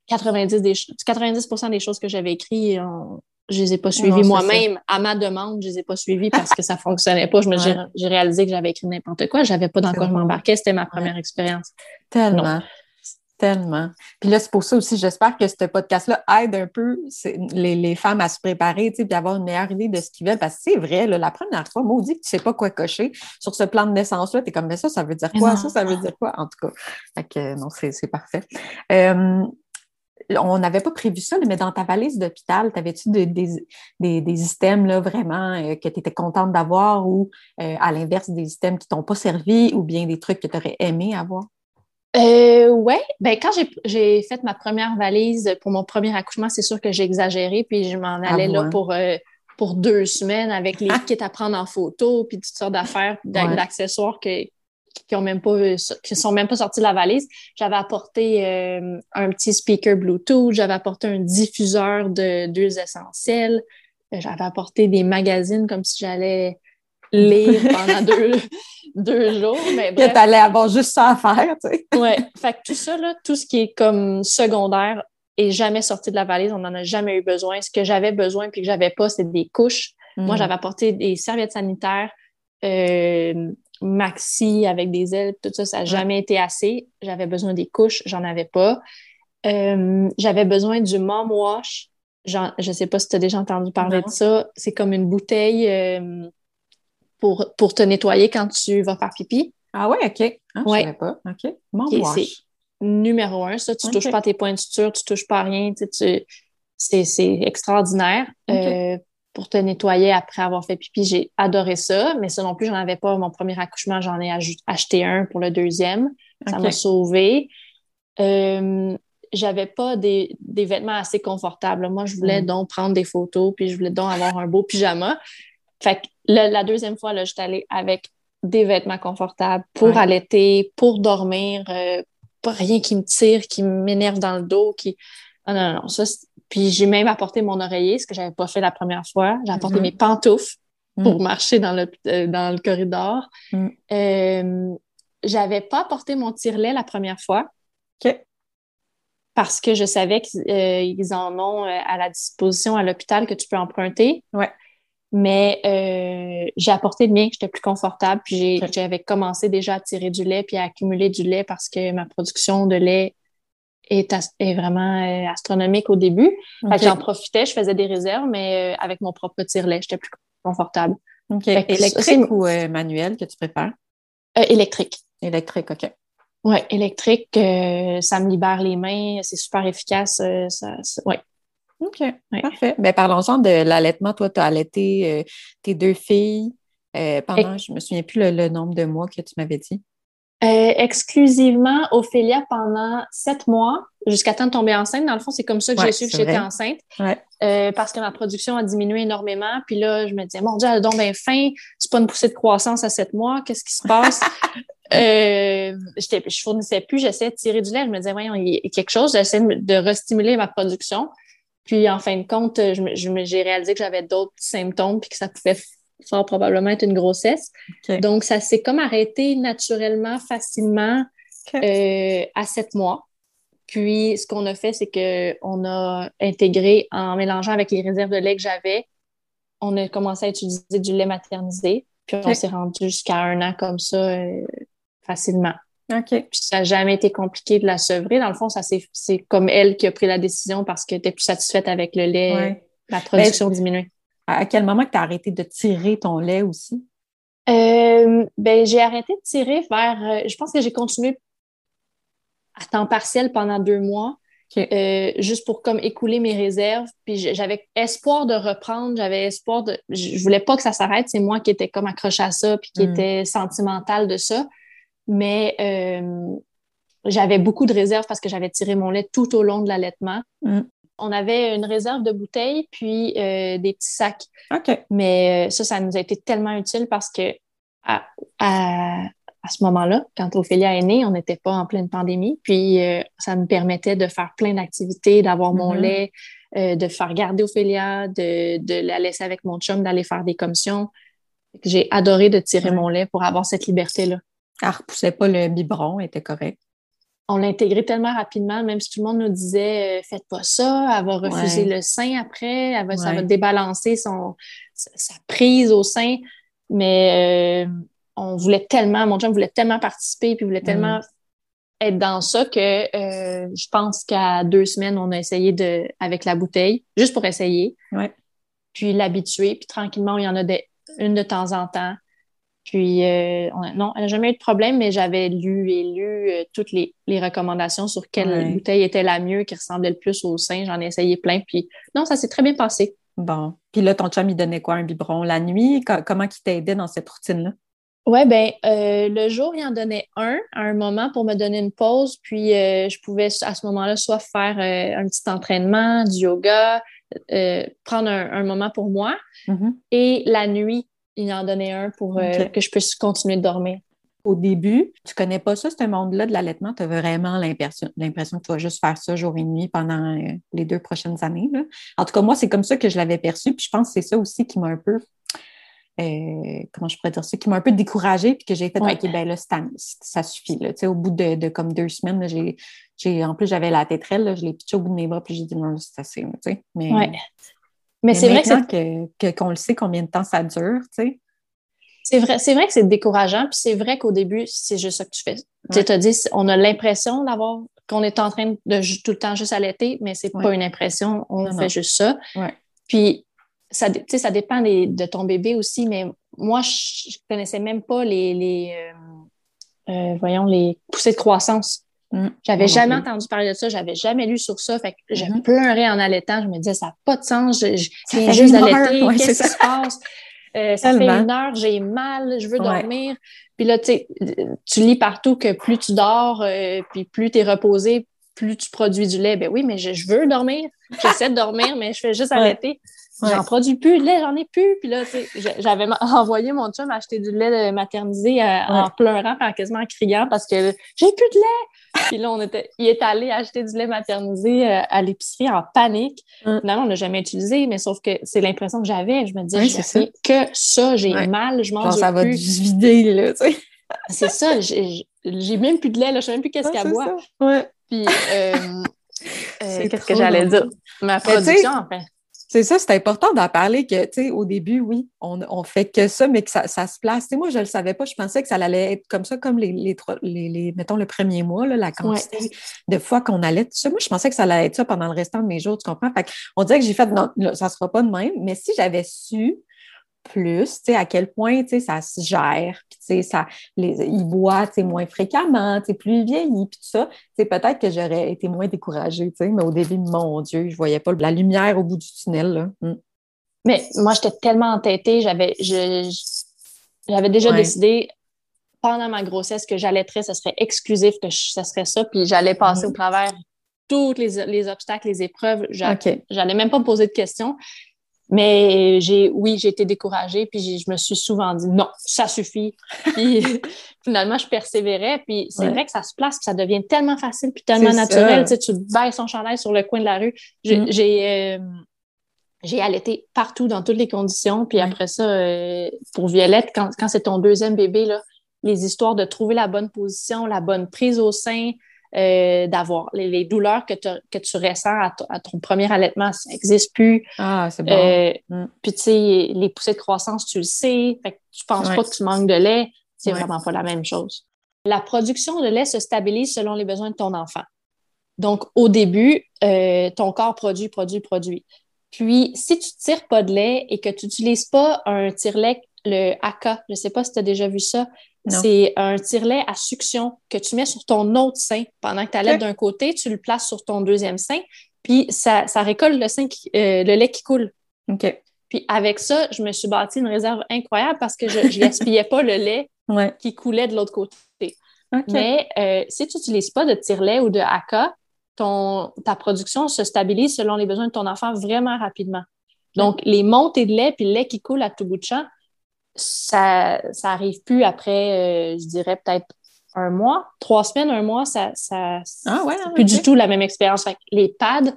90, euh, des, 90 des choses que j'avais écrites, je les ai pas suivies moi-même. À ma demande, je les ai pas suivies parce que ça fonctionnait pas. J'ai réalisé que j'avais écrit n'importe quoi. J'avais pas dans quoi je m'embarquais. C'était ma première expérience. Tellement. Tellement. Puis là, c'est pour ça aussi, j'espère que ce podcast-là aide un peu les, femmes à se préparer, tu sais, puis avoir une meilleure idée de ce qu'ils veulent. Parce que c'est vrai, la première fois, dit que tu sais pas quoi cocher sur ce plan de naissance-là, tu es comme, mais ça, ça veut dire quoi? Ça, ça veut dire quoi? En tout cas. Fait que non, c'est parfait. Euh, on n'avait pas prévu ça, mais dans ta valise d'hôpital, t'avais-tu des, des, des, systèmes là, vraiment euh, que tu étais contente d'avoir ou euh, à l'inverse des systèmes qui t'ont pas servi ou bien des trucs que tu aurais aimé avoir? Euh, ouais, ben quand j'ai fait ma première valise pour mon premier accouchement, c'est sûr que j'ai exagéré, puis je m'en allais là pour, euh, pour deux semaines avec les kits à prendre en photo, puis toutes sortes d'affaires, d'accessoires qui ont même pas qui sont même pas sortis de la valise. J'avais apporté euh, un petit speaker Bluetooth, j'avais apporté un diffuseur de deux essentiels, j'avais apporté des magazines comme si j'allais lire pendant deux, deux jours. Mais bref. Que t'allais avoir juste ça à faire, tu sais. ouais. Fait que tout ça, là, tout ce qui est comme secondaire est jamais sorti de la valise. On n'en a jamais eu besoin. Ce que j'avais besoin puis que j'avais pas, c'était des couches. Moi, mm. j'avais apporté des serviettes sanitaires, euh, maxi avec des ailes, tout ça, ça n'a jamais été assez. J'avais besoin des couches, j'en avais pas. Euh, j'avais besoin du mom wash. je ne sais pas si tu as déjà entendu parler de ça. C'est comme une bouteille euh, pour, te nettoyer quand tu vas faire pipi. Ah ouais, OK. Ah, je ne savais pas. OK. Mon C'est numéro un, ça. Tu ne touches pas tes points de suture, tu ne touches pas rien. Tu, c'est extraordinaire. Euh, pour te nettoyer après avoir fait pipi, j'ai adoré ça. Mais ça non plus, j'en avais pas. Mon premier accouchement, j'en ai acheté un pour le deuxième. Ça m'a sauvé. Euh, j'avais pas des, vêtements assez confortables. Moi, je voulais mm. donc prendre des photos, puis je voulais donc avoir un beau pyjama. Fait que la deuxième fois, là, j'étais allée avec des vêtements confortables pour allaiter, pour dormir, euh, pas rien qui me tire, qui m'énerve dans le dos, qui... Ah, non, non, non. Ça, puis j'ai même apporté mon oreiller, ce que j'avais pas fait la première fois. J'ai apporté mm-hmm. mes pantoufles pour mm. marcher dans le, euh, dans le corridor. Mm. Euh, j'avais pas apporté mon tire-lait la première fois. OK. parce que je savais qu'ils en ont à la disposition à l'hôpital que tu peux emprunter. Ouais. Mais j'ai apporté le mien, j'étais plus confortable. Puis j'avais commencé déjà à tirer du lait puis à accumuler du lait parce que ma production de lait est, est vraiment astronomique au début. J'en profitais, je faisais des réserves, mais avec mon propre tire-lait, j'étais plus confortable. Électrique ou manuel que tu préfères? électrique. Électrique, OK. Oui, électrique, euh, ça me libère les mains, c'est super efficace. Euh, ça, ouais. OK, parfait. Ben, parlons-en de l'allaitement. Toi, tu as allaité euh, tes deux filles pendant, je ne me souviens plus le, nombre de mois que tu m'avais dit. exclusivement Ophélia pendant sept mois, jusqu'à temps de tomber enceinte. Dans le fond, c'est comme ça que j'ai su que j'étais enceinte. parce que ma production a diminué énormément. Puis là, je me disais, mon Dieu, elle a donc bien faim. C'est pas une poussée de croissance à sept mois. Qu'est-ce qui se passe? Euh, je fournissais plus, j'essayais de tirer du lait. Je me disais, voyons, il y a quelque chose. J'essayais de, de restimuler ma production. Puis, en fin de compte, j'ai réalisé que j'avais d'autres symptômes puis que ça pouvait fort probablement être une grossesse. Donc, ça s'est comme arrêté naturellement, facilement euh, à sept mois. Puis, ce qu'on a fait, c'est qu'on a intégré, en mélangeant avec les réserves de lait que j'avais, on a commencé à utiliser du lait maternisé. Puis, on s'est rendu jusqu'à un an comme ça, euh, facilement. OK. Puis ça n'a jamais été compliqué de la sevrer. Dans le fond, ça c'est comme elle qui a pris la décision parce qu'elle était plus satisfaite avec le lait. La production ben, diminue. À quel moment tu as arrêté de tirer ton lait aussi? Euh, ben, j'ai arrêté de tirer vers. Euh, je pense que j'ai continué à temps partiel pendant deux mois. Euh, juste pour comme écouler mes réserves. Puis j'avais espoir de reprendre, j'avais espoir de. Je voulais pas que ça s'arrête, c'est moi qui étais comme accroché à ça, puis qui mm. était sentimentale de ça mais euh, j'avais beaucoup de réserves parce que j'avais tiré mon lait tout au long de l'allaitement. Mm. On avait une réserve de bouteilles puis euh, des petits sacs. Mais euh, ça, ça nous a été tellement utile parce que à, à, ce moment-là, quand Ophélia est née, on n'était pas en pleine pandémie. Puis ça me permettait de faire plein d'activités, d'avoir mon mm-hmm. lait, de faire garder Ophélia, de, de la laisser avec mon chum, d'aller faire des commissions. J'ai adoré de tirer mon lait pour avoir cette liberté-là. Elle repoussait pas le biberon, elle était correcte. On l'a intégré tellement rapidement, même si tout le monde nous disait euh, faites pas ça, elle va refuser le sein après, elle va, ça va débalancer son, sa prise au sein. Mais euh, on voulait tellement, mon chum voulait tellement participer, puis voulait mm. tellement être dans ça que euh, je pense qu'à deux semaines, on a essayé de avec la bouteille, juste pour essayer. Puis l'habituer, puis tranquillement, il y en a une de temps en temps. Puis, euh, non, elle n'a jamais eu de problème, mais j'avais lu et lu euh, toutes les, recommandations sur quelle bouteille était la mieux, qui ressemblait le plus au sein. J'en ai essayé plein. Puis, non, ça s'est très bien passé. Bon. Puis là, ton chum, il donnait quoi, un biberon la nuit? comment il t'aidait dans cette routine-là? Oui, bien, euh, le jour, il en donnait un à un moment pour me donner une pause. Puis, je pouvais à ce moment-là soit faire un petit entraînement, du yoga, prendre un, moment pour moi. Mm-hmm. Et la nuit, il en donnait un pour euh, que je puisse continuer de dormir. Au début, tu connais pas ça, ce monde-là de l'allaitement, tu as vraiment l'impression que tu vas juste faire ça jour et nuit pendant euh, les deux prochaines années. En tout cas, moi, c'est comme ça que je l'avais perçu. Puis je pense que c'est ça aussi qui m'a un peu euh, comment je pourrais dire ça, qui m'a un peu découragée, puis que j'ai fait, OK, ben là, ça suffit. Là. Au bout de, comme deux semaines, j'ai, en plus, j'avais la tétrelle, je l'ai pitché au bout de mes bras, puis j'ai dit non, c'est assez. Mais, mais, c'est vrai que qu'on le sait combien de temps ça dure, tu sais. C'est vrai, c'est vrai que c'est décourageant, puis c'est vrai qu'au début, c'est juste ça que tu fais. Tu as dit, on a l'impression d'avoir qu'on est en train de tout le temps juste allaiter, mais c'est pas une impression, on fait juste ça. Puis ça, ça dépend de ton bébé aussi, mais moi, je, connaissais même pas les, les euh, euh, voyons, les poussées de croissance. Mm. J'avais jamais entendu parler de ça, j'avais jamais lu sur ça. Fait que j'ai mm-hmm. pleuré en allaitant. Je me disais, ça n'a pas de sens. Je, je juste d'allaiter. Qu'est-ce qui se passe? Euh, ça fait une heure, j'ai mal, je veux dormir. Puis là, tu lis partout que plus tu dors, euh, puis plus tu es reposé, plus tu produis du lait. Ben oui, mais je, veux dormir. J'essaie de dormir, mais je fais juste allaiter. J'en produis plus de lait, j'en ai plus. Puis là, tu sais, j'avais envoyé mon chum acheter du lait maternisé euh, en pleurant, en quasiment en criant parce que j'ai plus de lait. Puis là, on était, il est allé acheter du lait maternisé euh, à l'épicerie en panique. Mm. Non, on l'a jamais utilisé, mais sauf que c'est l'impression que j'avais. Je me disais, fais que ça, j'ai mal, je mange plus. ça va du vider, là, tu sais. c'est ça, j'ai même plus de lait, là, je sais même plus qu'est-ce qu'elle boit. Puis, euh, Qu'est-ce que j'allais dire? Ma production, en fait. C'est ça, c'est important d'en parler que, tu sais, au début, oui, on, on, fait que ça, mais que ça, se place. moi, je ne le savais pas. Je pensais que ça allait être comme ça, comme les, les, les, mettons, le premier mois, la quantité de fois qu'on allait. Ça, moi, je pensais que ça allait être ça pendant le restant de mes jours, tu comprends? Fait on dirait que j'ai fait, non, ça ne sera pas de même. Mais si j'avais su, plus, tu sais, à quel point, tu sais, ça se gère, tu sais, ça, les, ils boivent, tu sais, moins fréquemment, tu sais, plus vieillis, puis tout ça, tu peut-être que j'aurais été moins découragée, tu sais, mais au début, mon Dieu, je voyais pas la lumière au bout du tunnel, là. Mm. Mais moi, j'étais tellement entêtée, j'avais, j'avais déjà décidé pendant ma grossesse que j'allaiterais, ce serait exclusif, que ça serait ça, puis j'allais passer mm. au travers tous les, les, obstacles, les épreuves. J'allais même pas me poser de questions. Mais j'ai, oui, j'ai été découragée, puis je me suis souvent dit non, ça suffit. Puis finalement, je persévérais, puis c'est vrai que ça se place, puis ça devient tellement facile, puis tellement naturel. Tu, sais, tu baisses son chandail sur le coin de la rue. J'ai, mm. euh, j'ai, allaité partout, dans toutes les conditions. Puis après ça, euh, pour Violette, quand, quand c'est ton deuxième bébé, là, les histoires de trouver la bonne position, la bonne prise au sein, euh, d'avoir les, douleurs que, que tu ressens à, ton premier allaitement, ça n'existe plus. Ah, c'est bon. Euh, mm. Puis, tu sais, les poussées de croissance, tu le sais. Fait que tu penses pas que tu manques de lait. C'est vraiment pas la même chose. La production de lait se stabilise selon les besoins de ton enfant. Donc, au début, euh, ton corps produit, produit, produit. Puis, si tu ne tires pas de lait et que tu n'utilises pas un tire-lait, le AK, je ne sais pas si tu as déjà vu ça, c'est un tire-lait à succion que tu mets sur ton autre sein. Pendant que tu allaites d'un côté, tu le places sur ton deuxième sein, puis ça, ça récolte le, sein euh, le lait qui coule. OK. Puis avec ça, je me suis bâti une réserve incroyable parce que je ne gaspillais pas le lait qui coulait de l'autre côté. Mais euh, si tu n'utilises pas de tire-lait ou de haka, ton, ta production se stabilise selon les besoins de ton enfant vraiment rapidement. Donc, les montées de lait puis le lait qui coule à tout bout de champ, ça, ça arrive plus après, euh, je dirais peut-être un mois, trois semaines, un mois, ça, ça ah ouais, plus du tout la même expérience. les pads,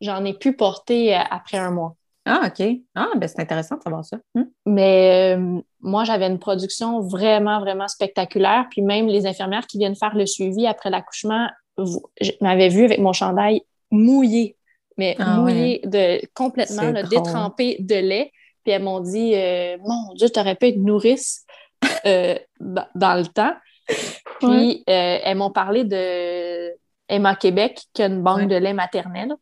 j'en ai pu porter euh, après un mois. Ah, OK. Ah, ben c'est intéressant de savoir ça. Hmm. Mais euh, moi, j'avais une production vraiment, vraiment spectaculaire. Puis même les infirmières qui viennent faire le suivi après l'accouchement m'avaient vu avec mon chandail mouillé, mais ah mouillé de complètement détrempé de lait. Puis elles m'ont dit euh, Mon Dieu, tu aurais pu être nourrice euh, dans le temps. Puis euh, elles m'ont parlé de Emma Québec, qui a une banque de lait maternel.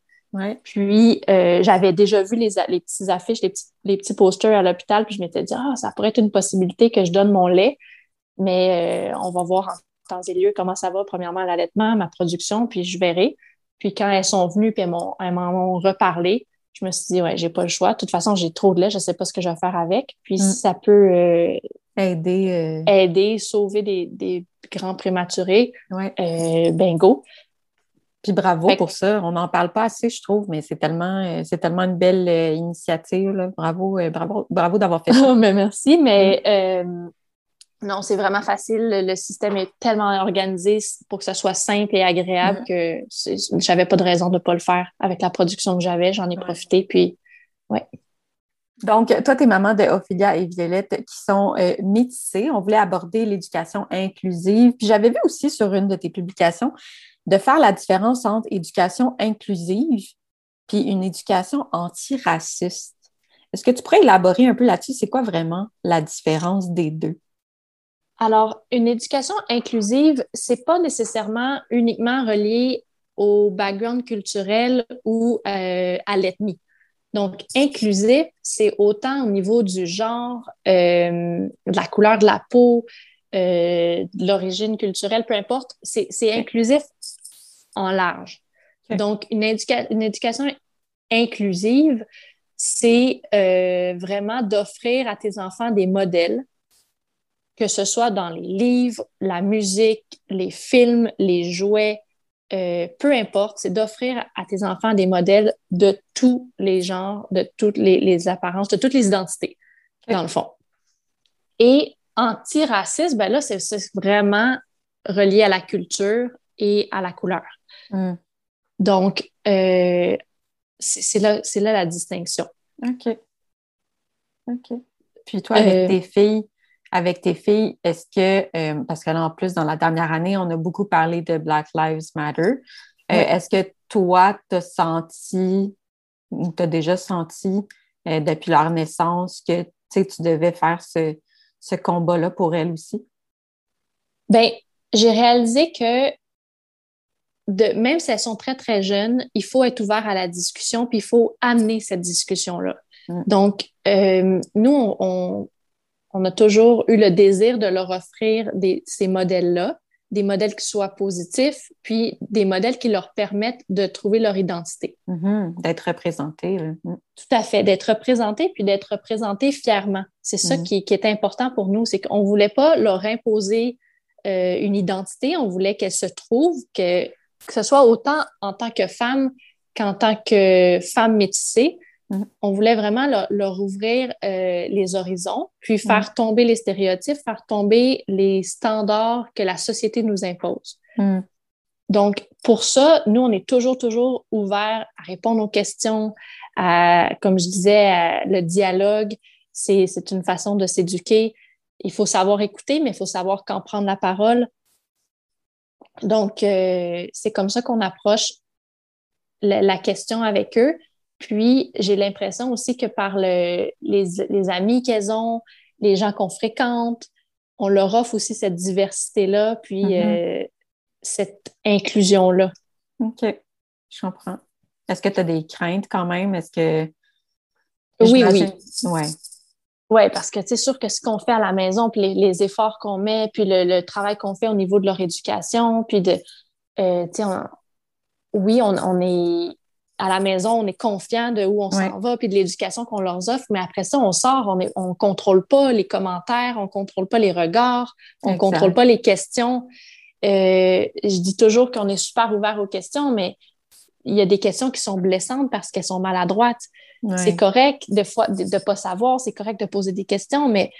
Puis j'avais déjà vu les, les petites affiches, les petits, les petits posters à l'hôpital, puis je m'étais dit Ah, ça pourrait être une possibilité que je donne mon lait. Mais on va voir en temps et lieu comment ça va, premièrement, l'allaitement, ma production, puis je verrai. Puis quand elles sont venues, puis elles m'ont reparlé, je me suis dit, ouais, j'ai pas le choix. De toute façon, j'ai trop de lait, je sais pas ce que je vais faire avec. Puis mm. ça peut euh, aider, euh, aider, sauver des, grands prématurés, ouais. Euh, bingo. Puis bravo pour ça. On n'en parle pas assez, je trouve, mais c'est tellement, c'est tellement une belle initiative. Bravo, bravo, bravo d'avoir fait ça. mais merci, mais mm. Non, c'est vraiment facile. Le système est tellement organisé pour que ça soit simple et agréable que j'avais pas de raison de ne pas le faire avec la production que j'avais. J'en ai profité, puis ouais. Donc, toi, tu es maman de Ophélia et Violette qui sont euh, métissées. On voulait aborder l'éducation inclusive. Puis j'avais vu aussi sur une de tes publications de faire la différence entre éducation inclusive puis une éducation antiraciste. Est-ce que tu pourrais élaborer un peu là-dessus? C'est quoi vraiment la différence des deux? Alors, une éducation inclusive, c'est pas nécessairement uniquement relié au background culturel ou euh, à l'ethnie. Donc, inclusif, c'est autant au niveau du genre, euh, de la couleur de la peau, euh, de l'origine culturelle, peu importe, c'est inclusif en large. Donc, une, une, éducation inclusive, c'est vraiment d'offrir à tes enfants des modèles que ce soit dans les livres, la musique, les films, les jouets, euh, peu importe, c'est d'offrir à tes enfants des modèles de tous les genres, de toutes les, apparences, de toutes les identités, dans le fond. Et antiracisme, ben là, c'est vraiment relié à la culture et à la couleur. Hmm. Donc, euh, c'est là, là la distinction. OK. OK. Puis toi, avec euh, tes filles, avec tes filles, est-ce que, euh, parce que là, en plus, dans la dernière année, on a beaucoup parlé de Black Lives Matter. Est-ce que toi, tu as senti ou tu as déjà senti depuis leur naissance que tu devais faire ce, ce combat-là pour elles aussi? Bien, j'ai réalisé que de, même si elles sont très, très jeunes, il faut être ouvert à la discussion, puis il faut amener cette discussion-là. Mm. Donc, euh, nous, on, on, a toujours eu le désir de leur offrir des, ces modèles-là, des modèles qui soient positifs, puis des modèles qui leur permettent de trouver leur identité. Mm-hmm. d'être représentés. Mm. Tout à fait, d'être représentés, puis d'être représentés fièrement. C'est ça mm. qui, qui, est important pour nous, c'est qu'on ne voulait pas leur imposer euh, une identité, on voulait qu'elles se trouvent, que, que ce soit autant en tant que femme qu'en tant que femme métissée, Mm. On voulait vraiment leur, ouvrir euh, les horizons, puis mm. faire tomber les stéréotypes, faire tomber les standards que la société nous impose. Mm. Donc, pour ça, nous, on est toujours, toujours ouverts à répondre aux questions, à, comme je disais, le dialogue. C'est une façon de s'éduquer. Il faut savoir écouter, mais il faut savoir quand prendre la parole. Donc, euh, c'est comme ça qu'on approche la, question avec eux. Puis, j'ai l'impression aussi que par le, les, amis qu'elles ont, les gens qu'on fréquente, on leur offre aussi cette diversité-là, puis mm-hmm. euh, cette inclusion-là. OK, je comprends. Est-ce que tu as des craintes quand même? Est-ce que. Oui, oui. Oui. Oui, parce que c'est sûr que ce qu'on fait à la maison, puis les, efforts qu'on met, puis le, travail qu'on fait au niveau de leur éducation, puis de. Euh, tu sais, oui, on, on, est à la maison, on est confiant de où on s'en va, puis de l'éducation qu'on leur offre, mais après ça, on sort, on ne on contrôle pas les commentaires, on contrôle pas les regards, on ne contrôle pas les questions. Euh, je dis toujours qu'on est super ouvert aux questions, mais il y a des questions qui sont blessantes parce qu'elles sont maladroites. C'est correct de ne pas savoir, c'est correct de poser des questions, mais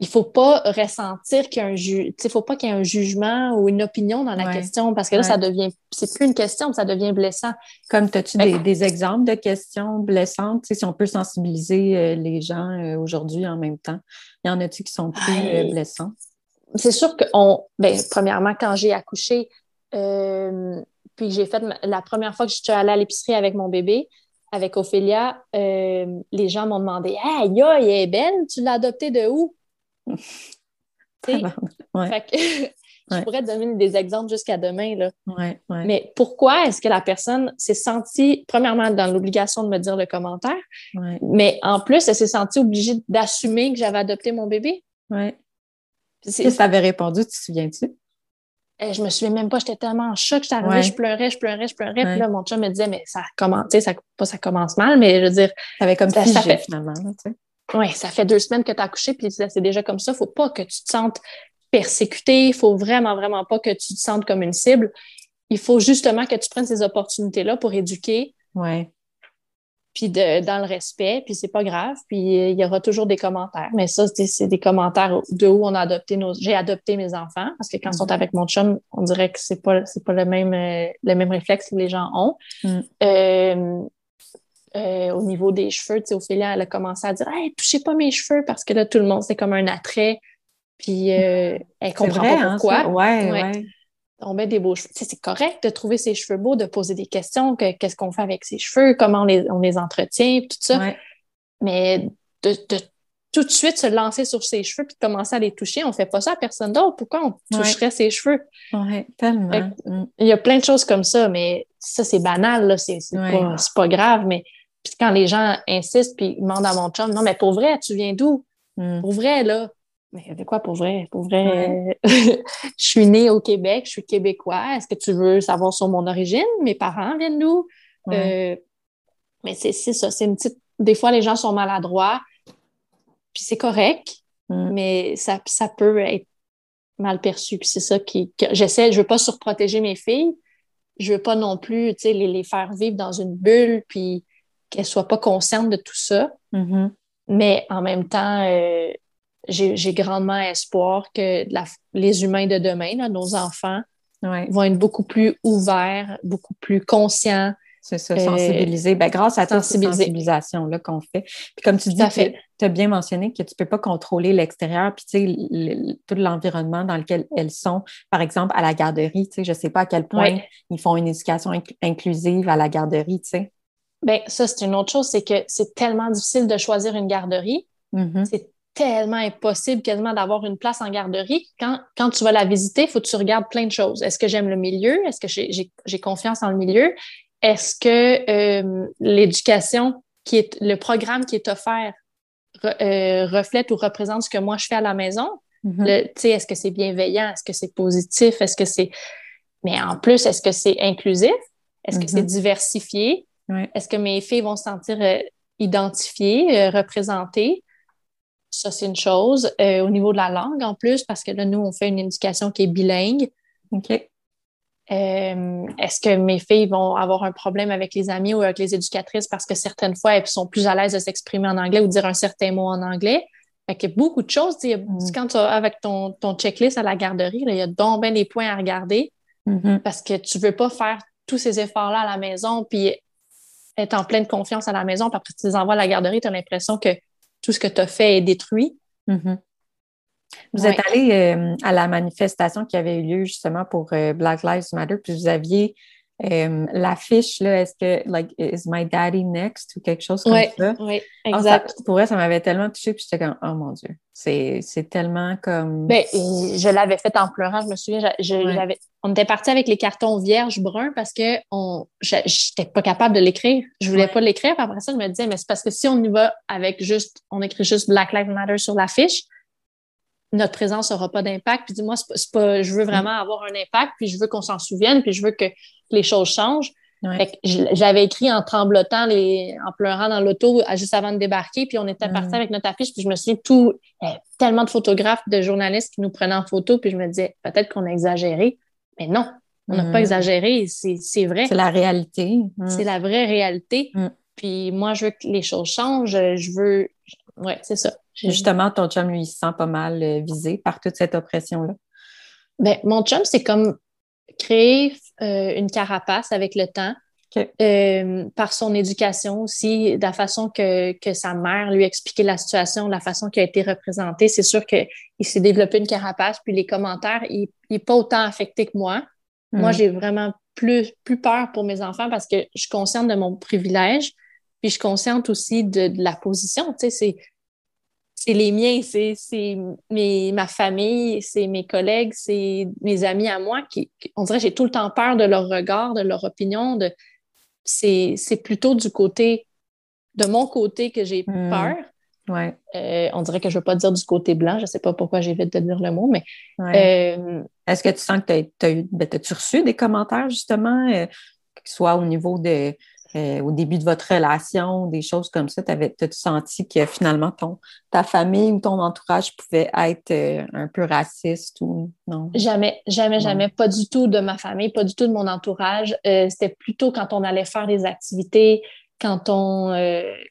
il faut pas ressentir qu'il y a un ju faut pas qu'il y ait un jugement ou une opinion dans la question parce que là, ça devient, c'est plus une question, ça devient blessant. Comme as-tu des, exemples de questions blessantes, si on peut sensibiliser euh, les gens euh, aujourd'hui en même temps? Y en a-tu qui sont plus euh, blessants? C'est sûr que on, ben, premièrement, quand j'ai accouché, puis j'ai fait la première fois que je suis allée à l'épicerie avec mon bébé, avec Ophélia, les gens m'ont demandé Hey, yo, elle est belle, tu l'as adoptée de où? je pourrais te donner des exemples jusqu'à demain. Là. Mais pourquoi est-ce que la personne s'est sentie, premièrement, dans l'obligation de me dire le commentaire, mais en plus, elle s'est sentie obligée d'assumer que j'avais adopté mon bébé? Oui. Qu'est-ce que tu avais répondu, tu te souviens-tu? Eh, je me souviens même pas, j'étais tellement en choc, je pleurais, je pleurais, je pleurais. Puis là, mon chum me disait, mais ça commence, ça, pas ça commence mal, mais je veux dire. Ça avait comme ça, fait, finalement. Oui, ça fait deux semaines que tu as accouché, puis c'est déjà comme ça. Il ne faut pas que tu te sentes persécuté. Il faut vraiment, vraiment pas que tu te sentes comme une cible. Il faut justement que tu prennes ces opportunités-là pour éduquer. Ouais. Puis de, dans le respect, puis c'est pas grave. Puis euh, il y aura toujours des commentaires. Mais ça, c'est des commentaires de où on a adopté nos. J'ai adopté mes enfants parce que quand ils sont avec mon chum, on dirait que c'est pas pas le même euh, le même réflexe que les gens ont. Mm. Euh, euh, au niveau des cheveux, tu sais, Ophélia, elle a commencé à dire Hey, touchez pas mes cheveux parce que là, tout le monde, c'est comme un attrait. Puis euh, elle comprend pas hein, pourquoi. ouais, ouais. On met des beaux cheveux. Tu sais, c'est correct de trouver ses cheveux beaux, de poser des questions, qu'est-ce qu'on fait avec ses cheveux, comment on les, on les entretient, tout ça. Mais de, de, tout de suite se lancer sur ses cheveux puis de commencer à les toucher, on fait pas ça à personne d'autre. Pourquoi on toucherait ses cheveux? Oui, tellement. Mm. Il y a plein de choses comme ça, mais ça, c'est banal, là. C'est pas, pas grave, mais puis quand les gens insistent puis demandent à mon chum, non, mais pour vrai, tu viens d'où? Hmm. Pour vrai, là. Mais de quoi pour vrai? Pour vrai, je suis née au Québec, je suis québécois. Est-ce que tu veux savoir sur mon origine? Mes parents viennent d'où? Euh, mais c'est ça, c'est une petite. Des fois, les gens sont maladroits, puis c'est correct, hmm. mais ça, ça peut être mal perçu. Puis c'est ça qui. J'essaie, je veux pas surprotéger mes filles. Je veux pas non plus, tu sais, les, les, faire vivre dans une bulle, puis qu'elle soit pas consciente de tout ça. Mm-hmm. Mais en même temps, euh, j'ai grandement espoir que les humains de demain, nos enfants, vont être beaucoup plus ouverts, beaucoup plus conscients. C'est ça, sensibiliser. Ben, grâce à toute cette sensibilisation-là qu'on fait. Puis comme tu dis, tu as bien mentionné que tu ne peux pas contrôler l'extérieur, puis tu sais, tout l'environnement dans lequel elles sont. Par exemple, à la garderie, tu sais, je ne sais pas à quel point ils font une éducation inclusive à la garderie, tu sais. Bien, ça, c'est une autre chose, c'est que c'est tellement difficile de choisir une garderie. Mm-hmm. C'est tellement impossible quasiment d'avoir une place en garderie. Quand, quand tu vas la visiter, il faut que tu regardes plein de choses. Est-ce que j'aime le milieu? Est-ce que j'ai confiance en le milieu? Est-ce que euh, l'éducation qui est le programme qui est offert euh, reflète ou représente ce que moi je fais à la maison? Mm-hmm. Est-ce que c'est bienveillant? Est-ce que c'est positif? Est-ce que c'est. Mais en plus, est-ce que c'est inclusif? Est-ce que c'est mm-hmm. Est-ce que mes filles vont se sentir euh, identifiées, représentées? Ça, c'est une chose. Euh, au niveau de la langue, en plus, parce que là, nous, on fait une éducation qui est bilingue. OK. Euh, est-ce que mes filles vont avoir un problème avec les amis ou avec les éducatrices parce que certaines fois, elles sont plus à l'aise de s'exprimer en anglais ou dire un certain mot en anglais? Fait qu'il y a beaucoup de choses. Mm. Quand tu as, avec ton, ton checklist à la garderie, il y a donc bien des points à regarder mm-hmm. parce que tu ne veux pas faire tous ces efforts-là à la maison puis être en pleine confiance à la maison. Puis après, tu les envoies à la garderie, tu as l'impression que tout ce que tu as fait est détruit. Mm-hmm. Vous êtes allé euh, à la manifestation qui avait eu lieu justement pour euh, Black Lives Matter, puis vous aviez euh, l'affiche, là, est-ce que, like, is my daddy next ou quelque chose comme ça? Oui, exact. pour vrai, ça m'avait tellement touchée, puis j'étais comme, oh mon Dieu, c'est tellement comme. Ben, je l'avais fait en pleurant, je me souviens, on était parti avec les cartons vierges bruns parce que je n'étais pas capable de l'écrire. Je voulais pas l'écrire, puis après ça, je me disais, mais c'est parce que si on y va avec juste, on écrit juste Black Lives Matter sur l'affiche, notre présence n'aura pas d'impact. Puis dis-moi, c'est pas, je veux vraiment avoir un impact, puis je veux qu'on s'en souvienne, puis je veux que les choses changent. J'avais écrit en tremblotant, les, en pleurant dans l'auto juste avant de débarquer, puis on était parti avec notre affiche, puis je me souviens tout, tellement de photographes, de journalistes qui nous prenaient en photo, puis je me disais peut-être qu'on a exagéré, mais non, on n'a pas exagéré, c'est vrai. C'est la réalité. C'est la vraie réalité. Puis moi, je veux que les choses changent, je veux, ouais, c'est ça. Justement, ton chum, lui, il se sent pas mal euh, visé par toute cette oppression-là. Ben, mon chum, c'est comme créer euh, une carapace avec le temps. Euh, par son éducation aussi, de la façon que, que, sa mère lui expliquait la situation, la façon qui a été représentée, c'est sûr qu'il s'est développé une carapace, puis les commentaires, il n'est pas autant affecté que moi. Moi, hmm. j'ai vraiment plus, plus peur pour mes enfants parce que je suis consciente de mon privilège, puis je suis consciente aussi de, de la position. Tu sais, c'est les miens, c'est ma famille, c'est mes collègues, c'est mes amis à moi qui, on dirait, j'ai tout le temps peur de leur regard, de leur opinion. De, c'est plutôt du côté, de mon côté que j'ai hmm. peur. Ouais. Euh, on dirait que je ne veux pas dire du côté blanc, je ne sais pas pourquoi j'évite de dire le mot, mais. Euh, Est-ce que tu sens que tu as, as, reçu des commentaires justement, euh, soit au niveau de euh, au début de votre relation, des choses comme ça, as-tu senti que finalement ton, ta famille ou ton entourage pouvait être euh, un peu raciste ou non? Jamais, jamais, jamais. Pas du tout de ma famille, pas du tout de mon entourage. Euh, c'était plutôt quand on allait faire des activités, quand on,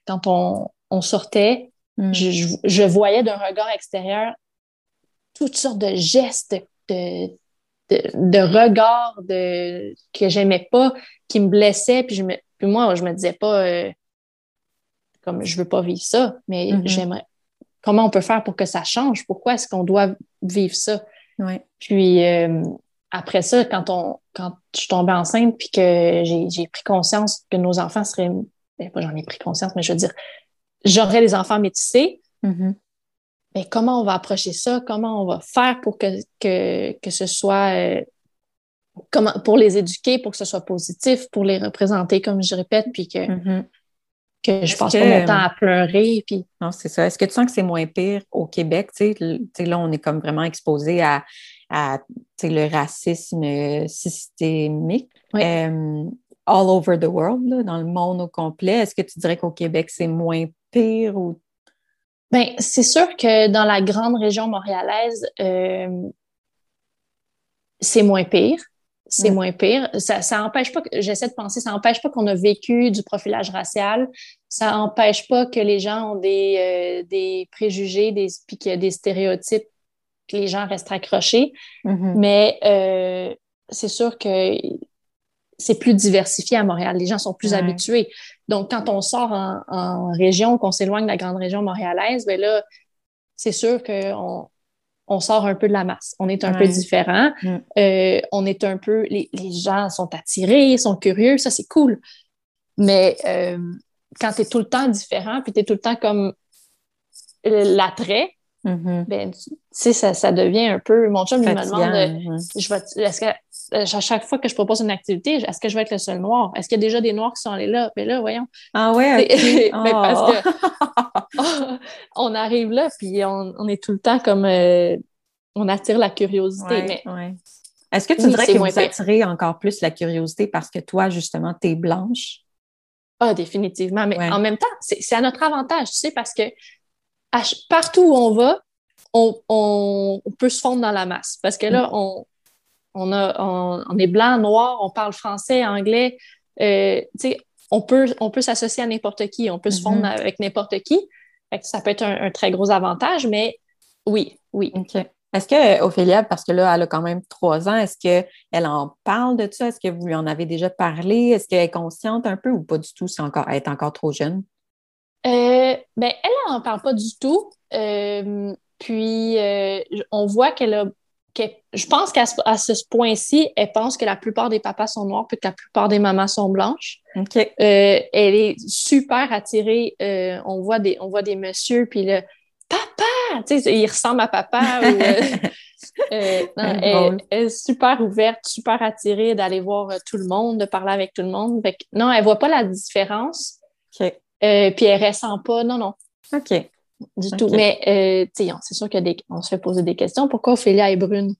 quand on, sortait, hmm. je, voyais d'un regard extérieur toutes sortes de gestes, de, de, regards de, que j'aimais pas, qui me blessaient, puis je me, puis moi, je me disais pas, euh, comme je veux pas vivre ça, mais mm-hmm. j'aimerais. Comment on peut faire pour que ça change? Pourquoi est-ce qu'on doit vivre ça? Puis euh, après ça, quand, on, quand je suis tombée enceinte, puis que j'ai pris conscience que nos enfants seraient. Ben, pas j'en ai pris conscience, mais je veux dire, j'aurais des enfants métissés. Mm-hmm. Mais comment on va approcher ça? Comment on va faire pour que, que, que ce soit euh, comment, pour les éduquer, pour que ce soit positif, pour les représenter, comme je répète, puis que, mm-hmm. que je passe pas mon temps à pleurer. Puis... Non, c'est ça. Est-ce que tu sens que c'est moins pire au Québec? Là, on est comme vraiment exposé à, à le racisme systémique. Euh, all over the world, dans le monde au complet. Est-ce que tu dirais qu'au Québec, c'est moins pire ou? Bien, c'est sûr que dans la grande région montréalaise, euh, c'est moins pire c'est moins pire. Ça, ça empêche pas, j'essaie de penser, ça empêche pas qu'on a vécu du profilage racial. Ça empêche pas que les gens ont des, euh, des préjugés, des, puis qu'il y a des stéréotypes, que les gens restent accrochés. Mm-hmm. Mais euh, c'est sûr que c'est plus diversifié à Montréal. Les gens sont plus habitués. Donc, quand on sort en, région, qu'on s'éloigne de la grande région montréalaise, ben là, c'est sûr qu'on on sort un peu de la masse. On est un peu différent. Mm. Euh, on est un peu. Les, gens sont attirés, sont curieux, ça, c'est cool. Mais euh, quand tu es tout le temps différent, puis tu es tout le temps comme l'attrait, mm-hmm. ben, tu sais, ça, ça devient un peu. Mon chum, il me demande euh, je vais, est-ce que, à chaque fois que je propose une activité, est-ce que je vais être le seul noir? Est-ce qu'il y a déjà des noirs qui sont allés là? Mais ben là, voyons. Ah ouais? Ben, parce oh. que on arrive là, puis on, est tout le temps comme. Euh, on attire la curiosité. mais... Est-ce que tu dirais que vous attirez encore plus la curiosité parce que toi, justement, tu es blanche? Ah, définitivement. Mais en même temps, c'est à notre avantage, tu sais, parce que partout où on va, on, peut se fondre dans la masse. Parce que là, mm. on, on, a, on, est blanc, noir, on parle français, anglais. Euh, tu sais, on peut, on peut s'associer à n'importe qui, on peut se fondre mm-hmm. avec n'importe qui. ça peut être un, très gros avantage, mais oui, oui. Est-ce que Ophélia, parce que là, elle a quand même trois ans, est-ce qu'elle en parle de ça? Est-ce que vous lui en avez déjà parlé? Est-ce qu'elle est consciente un peu ou pas du tout si encore, elle est encore trop jeune? Euh, ben, elle n'en parle pas du tout. Euh, puis, euh, on voit qu'elle a. je pense qu'à ce, point-ci, elle pense que la plupart des papas sont noirs puis que la plupart des mamans sont blanches. elle est super attirée. on, voit des, on voit des messieurs, puis le papa, tu sais, il ressemble à papa. elle, est super ouverte, super attirée d'aller voir tout le monde, de parler avec tout le monde. non, elle voit pas la différence. Euh, puis elle ressent pas, non, non. OK. Du tout. Mais, euh, tu sais, c'est sûr qu'on se fait poser des questions. Pourquoi Ophélia est brune?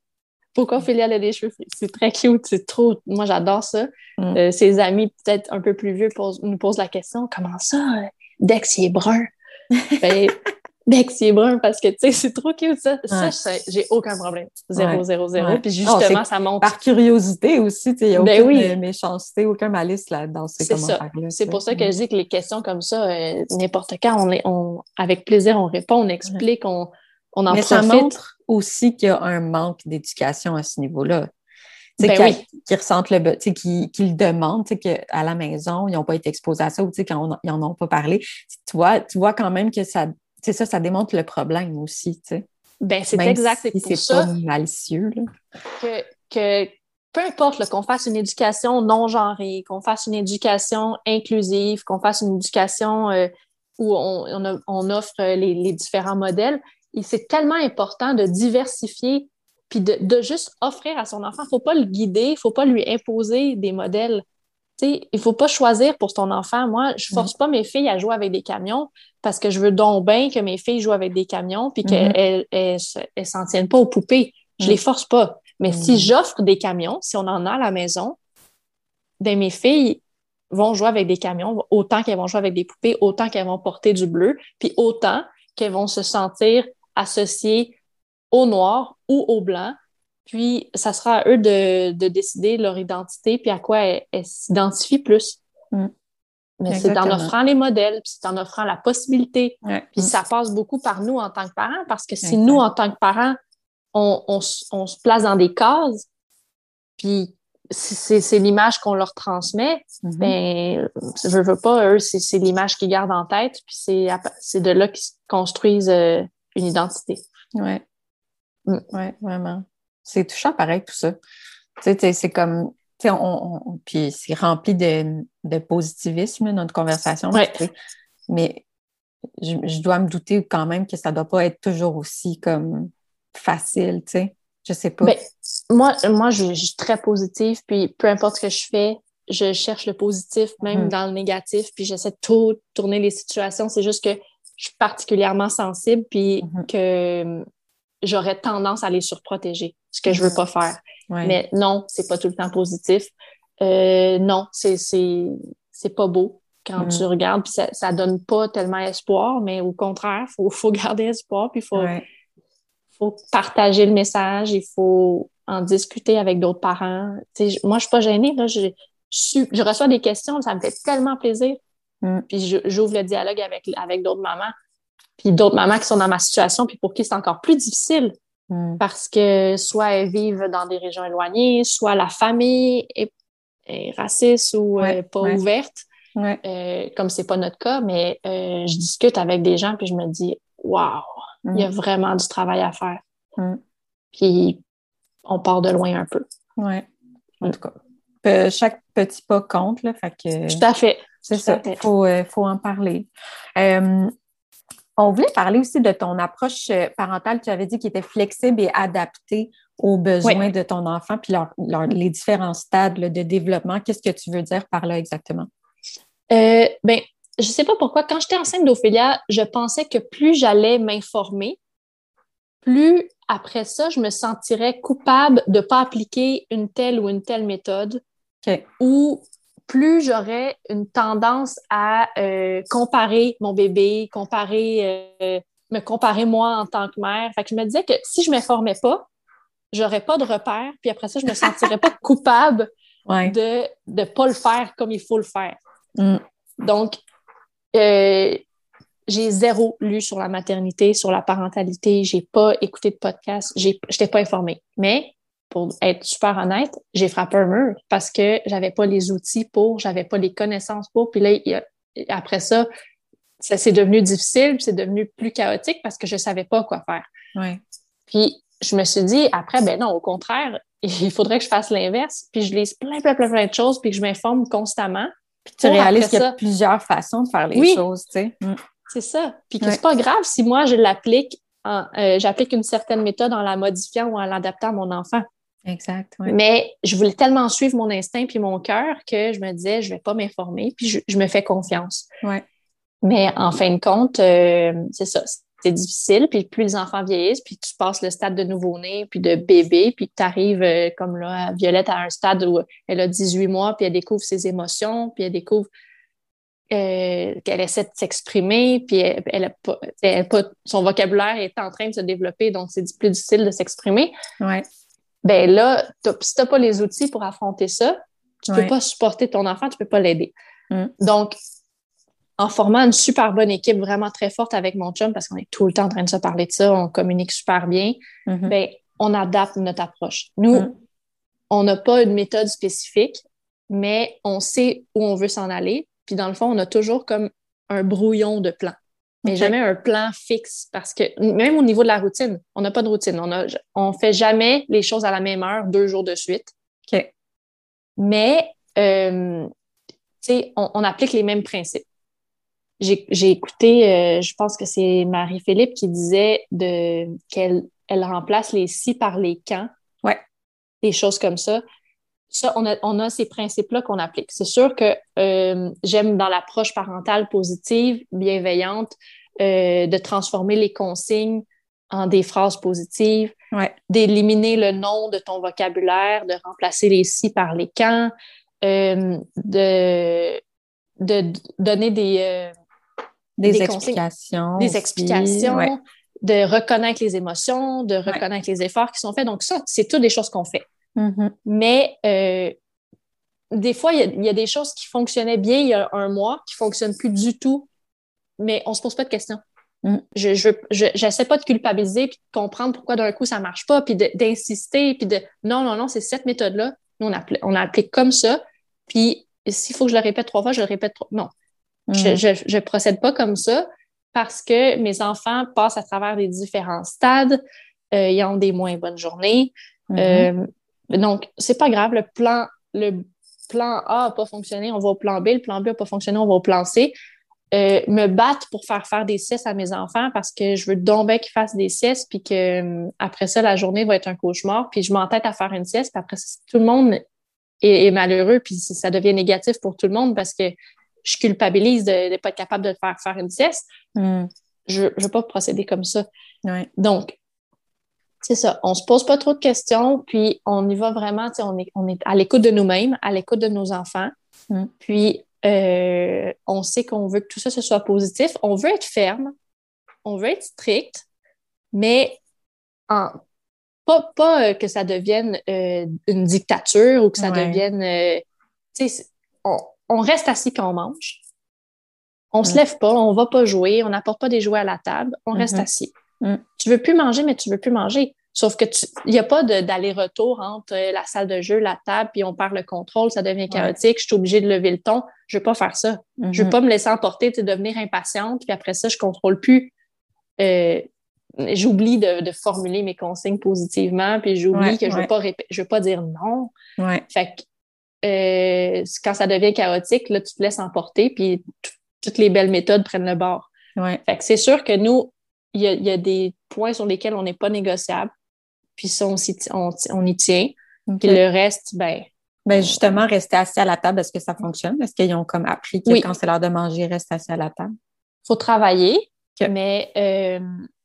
Pourquoi Ophélia a des cheveux C'est très cute, c'est trop. Moi, j'adore ça. Mm. Euh, ses amis, peut-être un peu plus vieux, nous posent la question comment ça, Dex, il est brun? ben, Bex, il est brun parce que, tu sais, c'est trop cute, ça. Ça, j'ai aucun problème. Zéro, zéro, zéro. Puis justement, ça montre. Par curiosité aussi, tu sais, il n'y a ben aucune méchanceté, aucun malice là, dans ces commentaires-là. C'est pour ça que je dis que les questions comme ça, euh, n'importe quand, on, on, avec plaisir, on répond, on explique, on, on en Mais ça montre aussi qu'il y a un manque d'éducation à ce niveau-là. Ben oui. qui ressentent le tu sais, qui, le demandent, tu sais, qu'à la maison, ils n'ont pas été exposés à ça ou tu sais, quand ils n'en ont pas parlé. Tu vois, tu vois quand même que ça c'est ça, ça démontre le problème aussi, tu sais. Ben, c'est exact, c'est si c'est pas malicieux, là. Que, que peu importe qu'on fasse une éducation non genrée, qu'on fasse une éducation inclusive, qu'on fasse une éducation euh, où on, on, offre les, les, différents modèles, c'est tellement important de diversifier puis de, de, juste offrir à son enfant. Il ne faut pas le guider, il ne faut pas lui imposer des modèles il ne faut pas choisir pour ton enfant. Moi, je force mm. pas mes filles à jouer avec des camions parce que je veux donc bien que mes filles jouent avec des camions puis qu'elles ne s'en tiennent pas aux poupées. Je mm. les force pas. Mais si mm. j'offre des camions, si on en a à la maison, ben mes filles vont jouer avec des camions autant qu'elles vont jouer avec des poupées, autant qu'elles vont porter du bleu, puis autant qu'elles vont se sentir associées au noir ou au blanc puis, ça sera à eux de, décider leur identité puis à quoi elles, s'identifient plus. Mm. Mais c'est en offrant les modèles, puis c'est en offrant la possibilité. Puis ça passe beaucoup par nous en tant que parents, parce que si nous, en tant que parents, on, se place dans des cases, puis c'est l'image qu'on leur transmet, mm-hmm. ben, je veux pas, eux, c'est l'image qu'ils gardent en tête, puis c'est de là qu'ils construisent euh, une identité. Oui. Mm. Oui, vraiment. C'est touchant pareil, tout ça. Tu sais, c'est comme, on, puis c'est rempli de, de, positivisme, notre conversation. Mais je, dois me douter quand même que ça ne doit pas être toujours aussi comme facile, tu sais. Je sais pas. Ben, moi, moi je, suis très positive, puis peu importe ce que je fais, je cherche le positif, même hmm. dans le négatif, puis j'essaie de tout tourner les situations. C'est juste que je suis particulièrement sensible, puis hmm. que j'aurais tendance à les surprotéger, ce que je veux pas faire. Mais non, c'est pas tout le temps positif. Euh, non, c'est c'est pas beau quand mm. tu regardes, puis ça, ça donne pas tellement espoir, mais au contraire, faut faut garder espoir, puis faut faut partager le message, il faut en discuter avec d'autres parents. moi, je suis pas gênée là, je, je, reçois des questions, ça me fait tellement plaisir. Mm. Puis j'ouvre le dialogue avec avec d'autres mamans puis d'autres mamans qui sont dans ma situation, puis pour qui c'est encore plus difficile. Hmm. Parce que soit elles vivent dans des régions éloignées, soit la famille est, est raciste ou Ouais, pas ouais. ouverte, Ouais. euh, comme c'est pas notre cas, mais euh, je discute avec des gens puis je me dis, waouh, il y a vraiment du travail à faire. Mm. Puis on part de loin un peu. Ouais. En tout cas, pe- chaque petit pas compte, là. Fait que. Tout à fait. C'est ça, il faut, euh, faut en parler. Euh, on voulait parler aussi de ton approche euh, parentale. Tu avais dit qu'il était flexible et adapté aux besoins de ton enfant, puis leur- leur- les différents stades là, de développement. Qu'est-ce que tu veux dire par là exactement? Euh, ben, je sais pas pourquoi, quand j'étais enceinte d'Ophélia, je pensais que plus j'allais m'informer, plus après ça, je me sentirais coupable de pas appliquer une telle ou une telle méthode, ou plus j'aurais une tendance à euh, comparer mon bébé, comparer, euh, me comparer moi en tant que mère. Fait que je me disais que si je m'informais pas, j'aurais pas de repères, puis après ça, je me sentirais pas coupable Ouais. de ne pas le faire comme il faut le faire. Mm. Donc, euh, j'ai zéro lu sur la maternité, sur la parentalité. J'ai pas écouté de podcast. J'ai, j'étais pas informée. Mais pour être super honnête, j'ai frappé un mur parce que j'avais pas les outils pour, j'avais pas les connaissances pour. Puis là, il y a- après ça, ça c'est devenu difficile, puis c'est devenu plus chaotique parce que je savais pas quoi faire. Ouais. Puis je me suis dit, après, ben non, au contraire, il faudrait que je fasse l'inverse, puis je lise plein, plein, plein, plein de choses, puis que je m'informe constamment. Puis tu réalises qu'il y a plusieurs façons de faire les Oui. choses, tu sais. Mm. C'est ça. Puis que Ouais. c'est pas grave si moi, je l'applique, euh, j'applique une certaine méthode en la modifiant ou en l'adaptant à mon enfant. Exact, ouais. Mais je voulais tellement suivre mon instinct puis mon cœur que je me disais, je vais pas m'informer, puis je, je me fais confiance. Ouais. Mais en fin de compte, euh, c'est ça. C'est difficile, puis plus les enfants vieillissent, puis tu passes le stade de nouveau-né, puis de bébé, puis tu arrives, comme là, Violette, à un stade où elle a 18 mois, puis elle découvre ses émotions, puis elle découvre euh, qu'elle essaie de s'exprimer, puis elle, elle a pas, elle a pas- son vocabulaire est en train de se développer, donc c'est plus difficile de s'exprimer. Ouais. Ben là, si tu n'as pas les outils pour affronter ça, tu Ouais. peux pas supporter ton enfant, tu peux pas l'aider. Mm. Donc, en formant une super bonne équipe vraiment très forte avec mon chum, parce qu'on est tout le temps en train de se parler de ça, on communique super bien, Mhm. ben, on adapte notre approche. Nous, Mm. on n'a pas une méthode spécifique, mais on sait où on veut s'en aller. Puis dans le fond, on a toujours comme un brouillon de plan. Mais jamais un plan fixe parce que même au niveau de la routine, on n'a pas de routine. On a, on fait jamais les choses à la même heure deux jours de suite. OK. Mais, euh, tu sais, on, on applique les mêmes principes. J'ai écouté, euh, je pense que c'est Marie-Philippe qui disait qu'elle elle remplace les si par les quand. Ouais. Des choses comme ça. Ça, on a, on a ces principes-là qu'on applique. C'est sûr que euh, j'aime dans l'approche parentale positive, bienveillante, euh, de transformer les consignes en des phrases positives, Ouais. d'éliminer le nom de ton vocabulaire, de remplacer les si par les quand, euh, de, de donner des, euh, Des, Des explications. des explications, Ouais. de reconnaître les émotions, de reconnaître les efforts qui sont faits. Donc ça, c'est toutes des choses qu'on fait. Mhm. Mais euh, des fois, il y, a, il y a des choses qui fonctionnaient bien il y a un mois, qui fonctionnent plus du tout, mais on se pose pas de questions. Mm. Je je, je, j'essaie pas de culpabiliser puis de comprendre pourquoi d'un coup ça marche pas, puis d'insister, puis de non, non, non, c'est cette méthode-là. Nous, on applique comme ça. Puis s'il faut que je le répète trois fois, je le répète trois. Non, je, Mhm. je, je procède pas comme ça parce que mes enfants passent à travers des différents stades. Euh, ils ont des moins bonnes journées. Mhm. Euh, donc, c'est pas grave. Le plan, le plan A n'a pas fonctionné, on va au plan B. Le plan B n'a pas fonctionné, on va au plan C. Euh, me battre pour faire faire des siestes à mes enfants parce que je veux donc bien qu'ils fassent des siestes, puis que euh, après ça, la journée va être un cauchemar, puis je m'entête à faire une sieste, puis après ça, tout le monde est, est malheureux, puis ça devient négatif pour tout le monde parce que je culpabilise de ne pas être capable de faire faire une sieste. Mhm. Je ne veux pas procéder comme ça. Ouais. Donc, c'est ça. On se pose pas trop de questions, puis on y va vraiment, on est, on est à l'écoute de nous-mêmes, à l'écoute de nos enfants. Mm. Puis, euh, on sait qu'on veut que tout ça ce soit positif. On veut être ferme, on veut être strict, mais en, pas, pas euh, que ça devienne euh, une dictature ou que ça Ouais. devienne. euh, on, on reste assis quand on mange. On se Mm. lève pas, on va pas jouer, on n'apporte pas des jouets à la table, on reste Mhm. assis. Mm. Tu veux plus manger, mais tu veux plus manger. Sauf que il n'y a pas d'aller-retour entre euh, la salle de jeu, la table, puis on perd le contrôle, ça devient chaotique, je suis obligée de lever le ton. Je ne veux pas faire ça. Je ne veux mm-hmm. pas me laisser emporter, devenir impatiente, puis après ça, je ne contrôle plus. Euh, j'oublie de, formuler mes consignes positivement, puis j'oublie que je ne veux, pas je veux pas dire non. Fait que euh, quand ça devient chaotique, là, tu te laisses emporter, puis toutes les belles méthodes prennent le bord. Fait que c'est sûr que nous, il y, a, des points sur lesquels on n'est pas négociable, puis ça, on, on, y tient. Puis le reste, ben. Ben justement, rester assis à la table, est-ce que ça fonctionne? Est-ce qu'ils ont comme appris que quand c'est l'heure de manger, reste assis à la table? faut travailler, mais euh,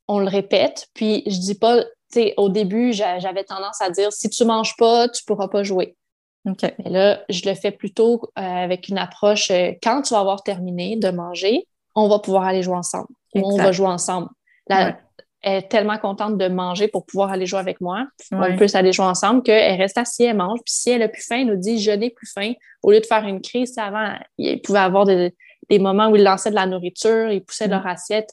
on le répète. Puis je dis pas, tu sais, au début, j'avais tendance à dire si tu manges pas, tu pourras pas jouer. Mais là, je le fais plutôt euh, avec une approche euh, quand tu vas avoir terminé de manger, on va pouvoir aller jouer ensemble. on va jouer ensemble. Elle est tellement contente de manger pour pouvoir aller jouer avec moi. On peut aller jouer ensemble qu'elle reste assise, elle mange. Puis si elle a plus faim, elle nous dit je n'ai plus faim. Au lieu de faire une crise, avant, il pouvait avoir des, moments où ils lançaient de la nourriture, ils poussaient leur assiette.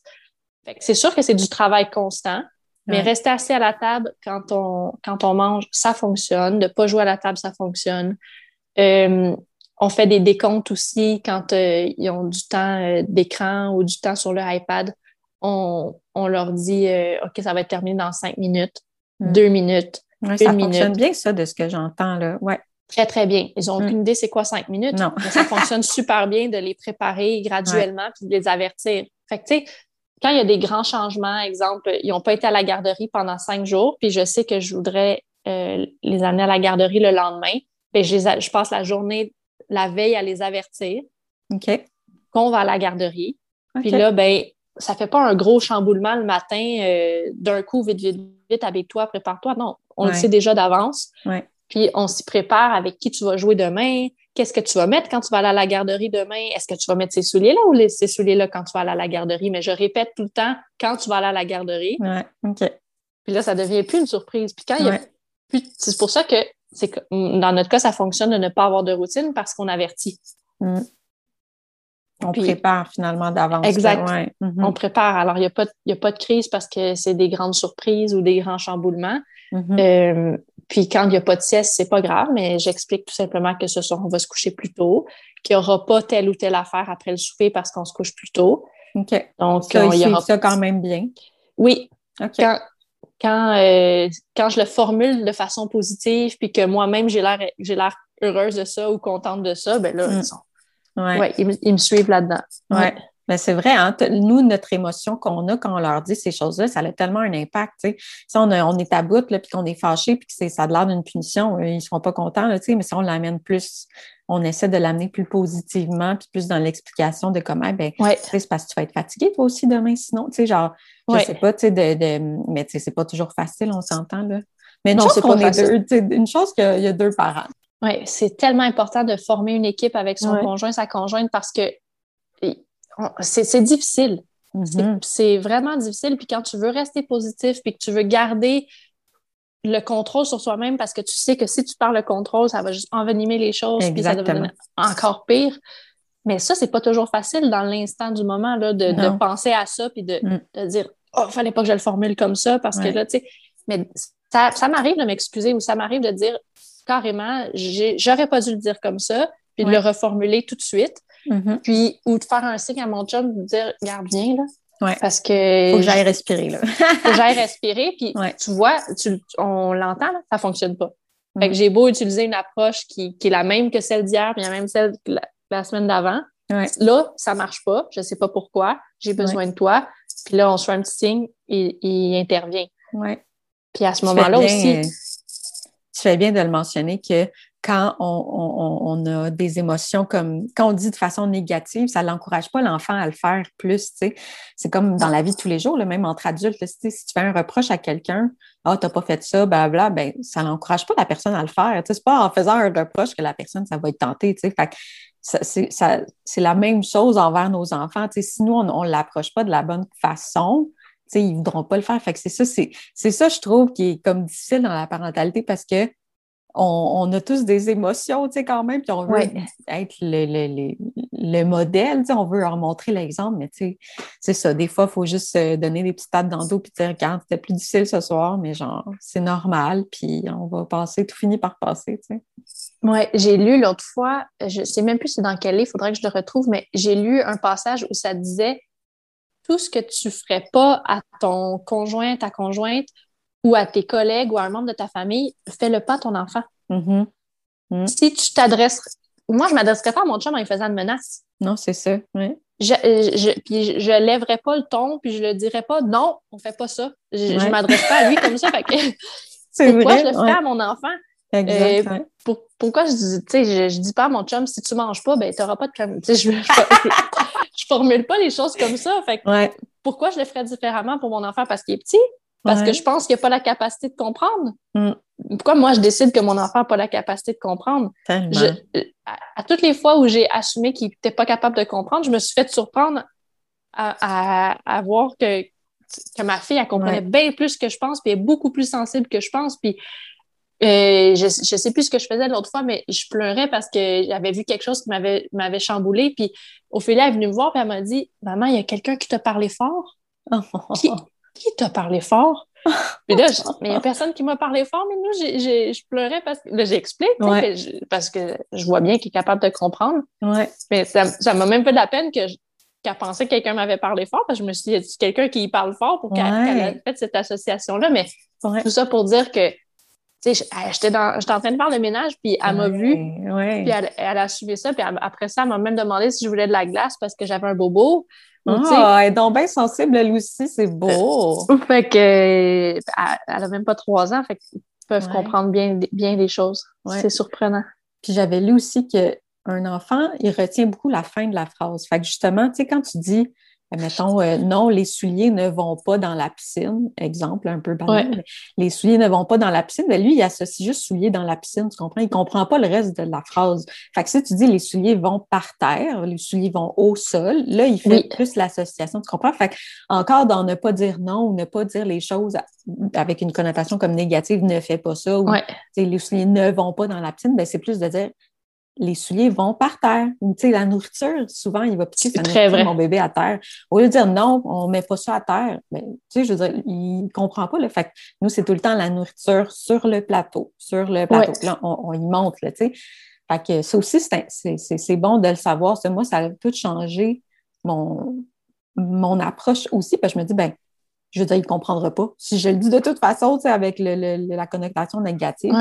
C'est sûr que c'est du travail constant, mais rester assis à la table quand on, quand on mange, ça fonctionne. De ne pas jouer à la table, ça fonctionne. Euh, on fait des décomptes aussi quand euh, ils ont du temps euh, d'écran ou du temps sur le iPad. On, leur dit OK, ça va être terminé dans cinq minutes, mm. deux minutes, une ça fonctionne bien, ça, de ce que j'entends. là. Ouais. Très, très bien. Ils n'ont mm. aucune idée c'est quoi cinq minutes. Non. ça fonctionne super bien de les préparer graduellement puis de les avertir. Fait que, tu sais, quand il y a des grands changements, exemple, ils n'ont pas été à la garderie pendant cinq jours, puis je sais que je voudrais euh, les amener à la garderie le lendemain, bien, je, je passe la journée, la veille à les avertir qu'on va à la garderie. Puis là, ben, ça fait pas un gros chamboulement le matin, euh, d'un coup, vite, vite, vite, avec toi, prépare-toi. Non, on le sait déjà d'avance. Puis on s'y prépare avec qui tu vas jouer demain, qu'est-ce que tu vas mettre quand tu vas aller à la garderie demain? Est-ce que tu vas mettre ces souliers-là ou ces souliers-là quand tu vas aller à la garderie? Mais je répète tout le temps quand tu vas aller à la garderie. Ouais, OK. Puis là, ça devient plus une surprise. Puis quand il y a c'est pour ça que c'est dans notre cas, ça fonctionne de ne pas avoir de routine parce qu'on avertit. Mm. On prépare finalement d'avance. Exact. Mm-hmm. On prépare. Alors, il n'y a, pas a pas de crise parce que c'est des grandes surprises ou des grands chamboulements. Mm-hmm. Euh, puis quand il n'y a pas de sieste, c'est pas grave, mais j'explique tout simplement que ce soir, on va se coucher plus tôt, qu'il n'y aura pas telle ou telle affaire après le souper parce qu'on se couche plus tôt. OK. Donc, ça, il y aura... ça quand même bien. Oui. Quand, quand, euh, quand je le formule de façon positive, puis que moi-même, j'ai l'air, j'ai l'air heureuse de ça ou contente de ça, ben là, mm. ils, sont... ouais. ils, me suivent là-dedans. Ouais. Mais c'est vrai, hein, nous, notre émotion qu'on a quand on leur dit ces choses-là, ça a tellement un impact. Si on, on est à bout, puis qu'on est fâché, puis que ça a l'air d'une punition, ils ne seront pas contents, là, mais si on l'amène plus, on essaie de l'amener plus positivement, puis plus dans l'explication de comment, ben, c'est parce que tu vas être fatigué toi aussi demain, sinon, tu sais, genre, je sais pas, tu sais, de, de, mais tu sais, c'est pas toujours facile, on s'entend, là. Mais non, c'est pas deux, une chose qu'il y a deux parents. Oui, c'est tellement important de former une équipe avec son conjoint, sa conjointe, parce que c'est difficile. Mm-hmm. C'est vraiment difficile. Puis quand tu veux rester positif, puis que tu veux garder le contrôle sur soi-même parce que tu sais que si tu perds le contrôle, ça va juste envenimer les choses, puis ça devenir encore pire. Mais ça, c'est pas toujours facile dans l'instant du moment là, de, penser à ça, puis de, mm. de dire Oh, fallait pas que je le formule comme ça, parce que là, tu sais. Mais ça, ça m'arrive de m'excuser ou ça m'arrive de dire carrément, j'aurais pas dû le dire comme ça, puis de le reformuler tout de suite. Mm-hmm. Puis, ou de faire un signe à mon chum, de dire, garde bien, là. Ouais. Parce que. Faut que j'aille respirer, là. faut que j'aille respirer. Puis, tu vois, tu, on l'entend, là, ça fonctionne pas. Fait que mm. j'ai beau utiliser une approche qui, qui, est la même que celle d'hier, puis la même celle que la, semaine d'avant. Là, ça marche pas. Je sais pas pourquoi. J'ai besoin de toi. Puis là, on se fait un petit signe et il intervient. Ouais. Puis à ce moment-là aussi. Tu fais bien de le mentionner que quand on, a des émotions comme, quand on dit de façon négative, ça n'encourage pas l'enfant à le faire plus. C'est comme dans la vie de tous les jours, même entre adultes, si tu fais un reproche à quelqu'un, ah, t'as pas fait ça, bla ben, ça n'encourage pas la personne à le faire. Tu sais, c'est pas en faisant un reproche que la personne, ça va être tentée, c'est la même chose envers nos enfants. Tu sais, si nous, on ne l'approche pas de la bonne façon, sais, ils ne voudront pas le faire. Fait que c'est ça, c'est ça, je trouve, qui est comme difficile dans la parentalité parce que on, a tous des émotions, tu sais, quand même, puis on veut être le, le, modèle, tu sais, on veut leur montrer l'exemple, mais tu sais, c'est ça. Des fois, il faut juste donner des petites tapes dans le dos puis dire, regarde, c'était plus difficile ce soir, mais genre, c'est normal, puis on va passer, tout finit par passer, tu sais. Oui, j'ai lu l'autre fois, je sais même plus c'est dans quel livre, il faudrait que je le retrouve, mais j'ai lu un passage où ça disait tout ce que tu ferais pas à ton conjoint, ta conjointe, ou à tes collègues ou à un membre de ta famille, fais-le pas à ton enfant. Mm-hmm. Mm. Si tu t'adresses. Moi, je ne m'adresserais pas à mon chum en lui faisant une menace. Non, c'est ça. Oui. Je, je, puis je lèverais pas le ton, puis je le dirais pas, non, on fait pas ça. Je, ne m'adresse pas à lui comme ça. Fait que, pourquoi je le ferais à mon enfant? Exact, euh, pourquoi je dis, tu sais, je, dis pas à mon chum, si tu manges pas, ben, n'auras pas de crème. je, je, je, formule pas les choses comme ça. Fait pourquoi je le ferais différemment pour mon enfant? Parce qu'il est petit? Parce que je pense qu'il n'a pas la capacité de comprendre. Mm. Pourquoi moi, je décide que mon enfant n'a pas la capacité de comprendre? à, toutes les fois où j'ai assumé qu'il n'était pas capable de comprendre, je me suis fait surprendre à, à, voir que, que, ma fille, elle comprenait bien plus que je pense, puis elle est beaucoup plus sensible que je pense. Puis euh, je ne sais plus ce que je faisais l'autre fois, mais je pleurais parce que j'avais vu quelque chose qui m'avait chamboulé. Puis Ophélie est venue me voir, et elle m'a dit Maman, il y a quelqu'un qui t'a parlé fort? qui t'a parlé fort? Puis là, mais il n'y a personne qui m'a parlé fort, mais nous, je pleurais parce que là, j'explique, parce que je vois bien qu'il est capable de comprendre. Mais ça m'a même fait de la peine que qu'elle pensait que quelqu'un m'avait parlé fort, parce que je me suis dit, quelqu'un qui parle fort pour qu'elle ait fait cette association-là? Mais tout ça pour dire que j'étais en train de faire le ménage, puis elle m'a vu, puis elle, a suivi ça, puis après ça, elle m'a même demandé si je voulais de la glace parce que j'avais un bobo. Ah, elle est donc bien sensible, elle aussi, c'est beau. fait que, elle a même pas trois ans, fait qu'ils peuvent comprendre bien, bien les choses. C'est surprenant. Puis j'avais lu aussi qu'un enfant, il retient beaucoup la fin de la phrase. Fait que justement, tu sais, quand tu dis mettons, euh, non, les souliers ne vont pas dans la piscine, exemple un peu banal, les souliers ne vont pas dans la piscine, mais lui, il associe juste souliers dans la piscine, tu comprends? Il comprend pas le reste de la phrase. Fait que si tu dis les souliers vont par terre, les souliers vont au sol, là, il fait plus l'association, tu comprends? Fait que, encore dans ne pas dire non ou ne pas dire les choses avec une connotation comme négative, ne fais pas ça, ou les souliers ne vont pas dans la piscine, ben, c'est plus de dire les souliers vont par terre. Tu sais, la nourriture, souvent, il va sa nourriture, mon bébé à terre. Au lieu de dire non, on ne met pas ça à terre, ben, tu sais, je veux dire, il ne comprend pas le fait que nous, c'est tout le temps la nourriture sur le plateau, sur le plateau. Là, on, y monte, tu sais. Fait que ça aussi, c'est bon de le savoir. Moi, ça a tout changé mon, mon approche aussi, parce que je me dis, ben, je veux dire, il ne comprendra pas. Si je le dis de toute façon, tu sais, avec le, la connotation négative.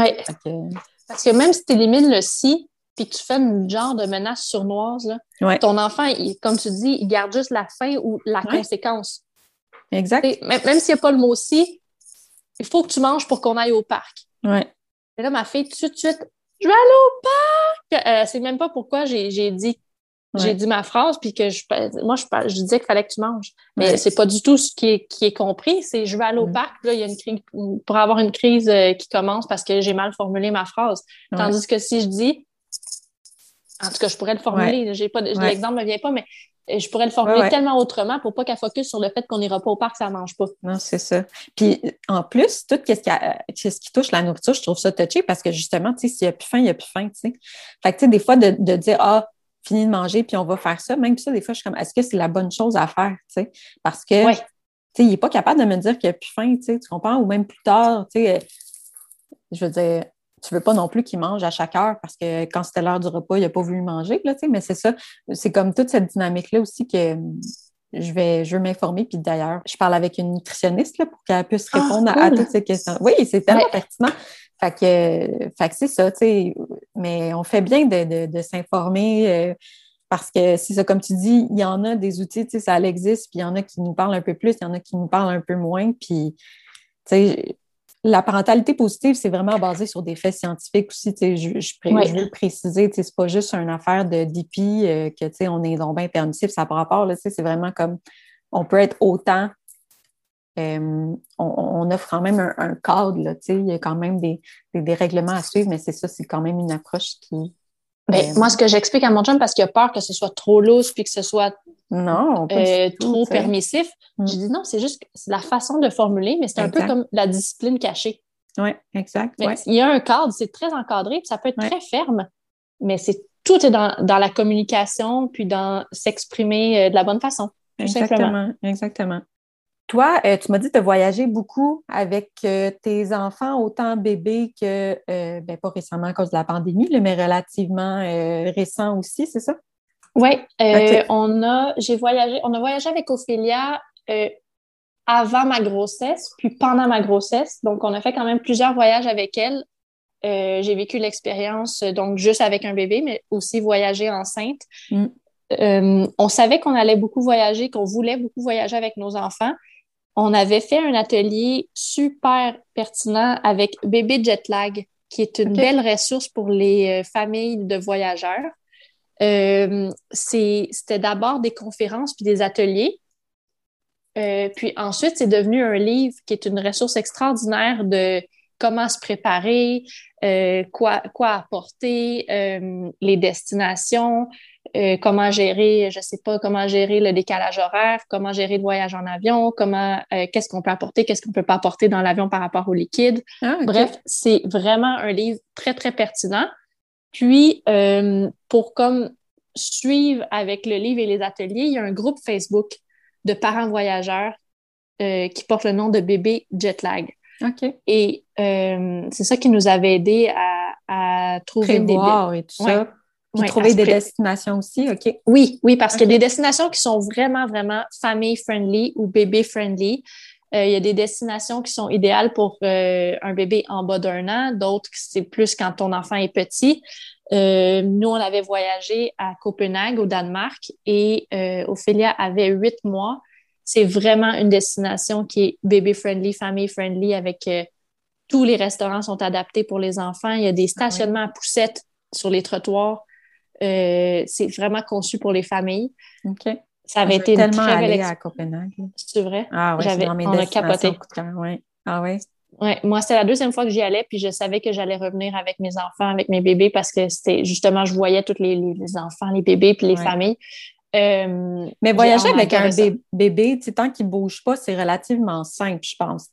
Parce que même si tu élimines le si, puis que tu fais une genre de menace sournoise, ton enfant, comme tu dis, il garde juste la fin ou la conséquence. Exact. même s'il n'y a pas le mot si, il faut que tu manges pour qu'on aille au parc. Ouais. Et là, ma fille, tout de suite, je vais aller au parc. Euh, c'est même pas pourquoi j'ai dit j'ai dit ma phrase, puis que je, moi, je, je disais qu'il fallait que tu manges. Mais c'est pas du tout ce qui est, qui est compris. C'est je vais aller au mm. parc, là, il y a une crise, pour avoir une crise euh, qui commence parce que j'ai mal formulé ma phrase. Tandis que si je dis, en tout cas, je pourrais le formuler. J'ai pas, L'exemple ne me vient pas, mais euh, je pourrais le formuler tellement autrement pour pas qu'elle focus sur le fait qu'on n'ira pas au parc, ça ne mange pas. Non, c'est ça. Puis en plus, tout ce qui, euh, ce qui touche la nourriture, je trouve ça touché parce que justement, tu sais, s'il n'y a plus faim, il n'y a plus faim, tu sais. Fait que, tu sais, des fois, de, de dire, ah, fini de manger, puis on va faire ça, même ça, des fois, je suis comme, est-ce que c'est la bonne chose à faire, tu sais? Parce que, tu sais, il n'est pas capable de me dire qu'il n'y a plus faim, tu sais, tu comprends? Ou même plus tard, tu sais, je veux dire, tu veux pas non plus qu'il mange à chaque heure parce que quand c'était l'heure du repas, il n'a pas voulu manger, là, mais c'est ça. C'est comme toute cette dynamique-là aussi que hum, je vais je veux m'informer. Puis d'ailleurs, je parle avec une nutritionniste là, pour qu'elle puisse ah, répondre à, toutes ces questions. Oui, c'est tellement pertinent. Fait que, fait que c'est ça, tu sais. Mais on fait bien de, de, s'informer euh, parce que c'est ça, comme tu dis, il y en a des outils, tu sais, ça existe, puis il y en a qui nous parlent un peu plus, il y en a qui nous parlent un peu moins. Puis, tu sais, la parentalité positive, c'est vraiment basé sur des faits scientifiques aussi. Je, je, je, veux le préciser, c'est pas juste une affaire de DP euh, que on est donc bien permissif, ça par rapport. C'est vraiment comme on peut être autant. Euh, on, offre quand même un, cadre, là, il y a quand même des, des, règlements à suivre, mais c'est ça, c'est quand même une approche qui, ben, moi, ce que j'explique à mon chum, parce qu'il a peur que ce soit trop loose puis que ce soit non, euh, trop permissif, mm. je dis non, c'est juste la façon de formuler, mais c'est un peu comme la discipline cachée. Oui, exact. Il y a un cadre, c'est très encadré, puis ça peut être très ferme, mais c'est tout est dans, la communication, puis dans s'exprimer euh, de la bonne façon. exactement, exactement. Toi, euh, tu m'as dit de voyager beaucoup avec euh, tes enfants, autant bébés que, ben, pas récemment à cause de la pandémie, mais relativement récent aussi, c'est ça? Oui, on a, j'ai voyagé, on a voyagé avec Ophélia avant ma grossesse, puis pendant ma grossesse. Donc, on a fait quand même plusieurs voyages avec elle. Euh, j'ai vécu l'expérience, donc juste avec un bébé, mais aussi voyager enceinte. Mm. Euh, on savait qu'on allait beaucoup voyager, qu'on voulait beaucoup voyager avec nos enfants. On avait fait un atelier super pertinent avec Bébé Jetlag, qui est une belle ressource pour les euh, familles de voyageurs. C'était d'abord des conférences puis des ateliers. Euh, puis ensuite, c'est devenu un livre qui est une ressource extraordinaire de comment se préparer, euh, quoi, quoi apporter, euh, les destinations, comment gérer, je sais pas, comment gérer le décalage horaire, comment gérer le voyage en avion, comment, qu'est-ce qu'on peut apporter, qu'est-ce qu'on peut pas apporter dans l'avion par rapport au liquide. Ah, Bref, c'est vraiment un livre très, très pertinent. Puis, pour comme suivre avec le livre et les ateliers, il y a un groupe Facebook de parents voyageurs euh, qui porte le nom de bébé jetlag. OK. Et euh, c'est ça qui nous avait aidé à, trouver des... et tout ça. Trouver des destinations aussi, OK? Oui, oui, parce qu'il y a des destinations qui sont vraiment, vraiment family-friendly ou bébé-friendly. Euh, il y a des destinations qui sont idéales pour un bébé en bas d'un an, d'autres c'est plus quand ton enfant est petit. Euh, nous, on avait voyagé à Copenhague, au Danemark, et euh, Ophélia avait huit mois. C'est vraiment une destination qui est baby-friendly, family-friendly, avec euh, tous les restaurants sont adaptés pour les enfants. Il y a des ah stationnements à poussettes sur les trottoirs. C'est vraiment conçu pour les familles. OK. Ça avait été une très belle à Copenhague. C'est vrai? Ah oui, J'avais, on a capoté. Ouais. Ah oui. Ouais, moi, c'était la deuxième fois que j'y allais, puis je savais que j'allais revenir avec mes enfants, avec mes bébés, parce que c'était justement, je voyais tous les, les, enfants, les bébés, puis les familles. Euh, mais voyager avec un bébé, tant qu'il ne bouge pas, c'est relativement simple, je pense.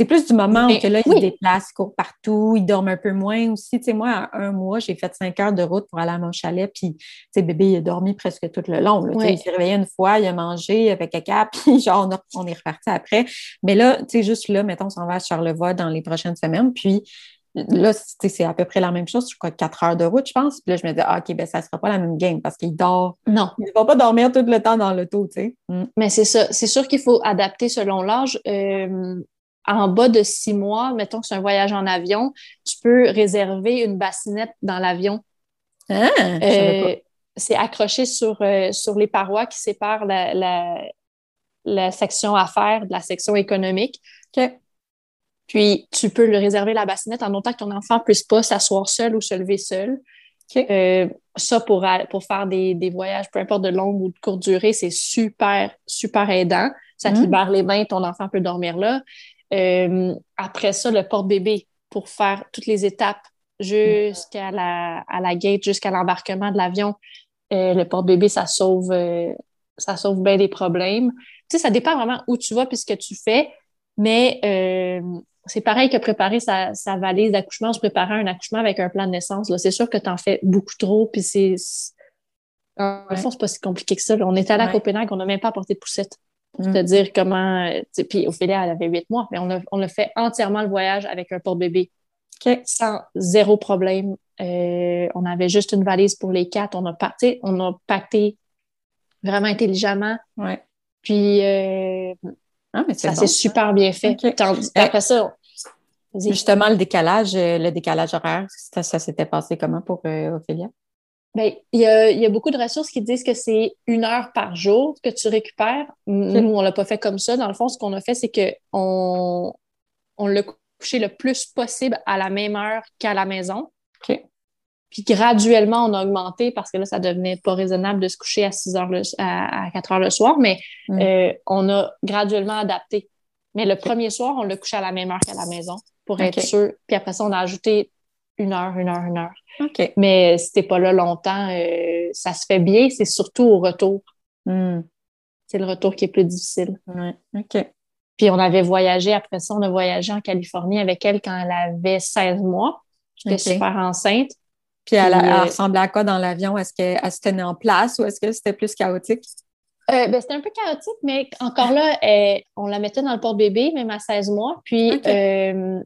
C'est plus du moment où que là, il se déplace, il court partout, il dort un peu moins aussi. sais moi, un mois, j'ai fait cinq heures de route pour aller à mon chalet, puis bébé, il a dormi presque tout le long. Il s'est réveillé une fois, il a mangé, il a fait caca, puis genre, on, est reparti après. Mais là, tu sais, juste là, mettons, on s'en va à Charlevoix dans les prochaines semaines, puis Là, c'est à peu près la même chose, je crois, quatre heures de route, je pense. Puis là, je me dis, ah, OK, ben ça ne sera pas la même game parce qu'il dort. Non. Il ne va pas dormir tout le temps dans l'auto, tu sais. Mm. Mais c'est ça. C'est sûr qu'il faut adapter selon l'âge. Euh, en bas de six mois, mettons que c'est un voyage en avion, tu peux réserver une bassinette dans l'avion. Ah, euh, c'est accroché sur, euh, sur les parois qui séparent la, la, la section affaires de la section économique. Puis, tu peux le réserver la bassinette en autant que ton enfant ne puisse pas s'asseoir seul ou se lever seul. Euh, ça, pour, pour faire des, voyages, peu importe de longue ou de courte durée, c'est super, super aidant. Ça te mm. libère les mains, ton enfant peut dormir là. Euh, après ça, le porte-bébé pour faire toutes les étapes jusqu'à la, à la gate, jusqu'à l'embarquement de l'avion. Euh, le porte-bébé, ça sauve, ça sauve bien des problèmes. Tu sais, ça dépend vraiment où tu vas puis ce que tu fais. Mais c'est pareil que préparer sa, valise d'accouchement, se préparer un accouchement avec un plan de naissance. C'est sûr que tu en fais beaucoup trop, puis c'est. En fond, c'est pas si compliqué que ça. On est allé à Copenhague, on n'a même pas apporté de poussette. Pour te mm. dire comment. Puis Ophélia, elle avait huit mois, mais on a, on a fait entièrement le voyage avec un porte-bébé. Sans zéro problème. Euh, on avait juste une valise pour les quatre. On a parti, on a pacté vraiment intelligemment. Ouais. Puis euh, ah, mais ça s'est super bien fait. après ça, justement, le décalage, euh, le décalage horaire, ça, s'était passé comment pour euh, Ophélia? Bien, il y, a, y, a, beaucoup de ressources qui disent que c'est une heure par jour que tu récupères. Nous, on l'a pas fait comme ça. Dans le fond, ce qu'on a fait, c'est qu'on on, l'a couché le plus possible à la même heure qu'à la maison. Puis graduellement, on a augmenté parce que là, ça devenait pas raisonnable de se coucher à 6 heures le, à, 4 heures le soir, mais mm. euh, on a graduellement adapté. Mais le premier soir, on l'a couché à la même heure qu'à la maison pour être sûr. Puis après ça, on a ajouté une heure, une heure, une heure. Mais c'était pas là longtemps, euh, ça se fait bien, c'est surtout au retour. Mm. C'est le retour qui est plus difficile. Ouais. OK. Puis on avait voyagé, après ça, on a voyagé en Californie avec elle quand elle avait 16 mois. J'étais super enceinte. Puis elle, euh, ressemblait à quoi dans l'avion? Est-ce qu'elle se tenait en place ou est-ce que c'était plus chaotique? Euh, ben, c'était un peu chaotique, mais encore là, on la mettait dans le porte-bébé, même à 16 mois. Puis euh,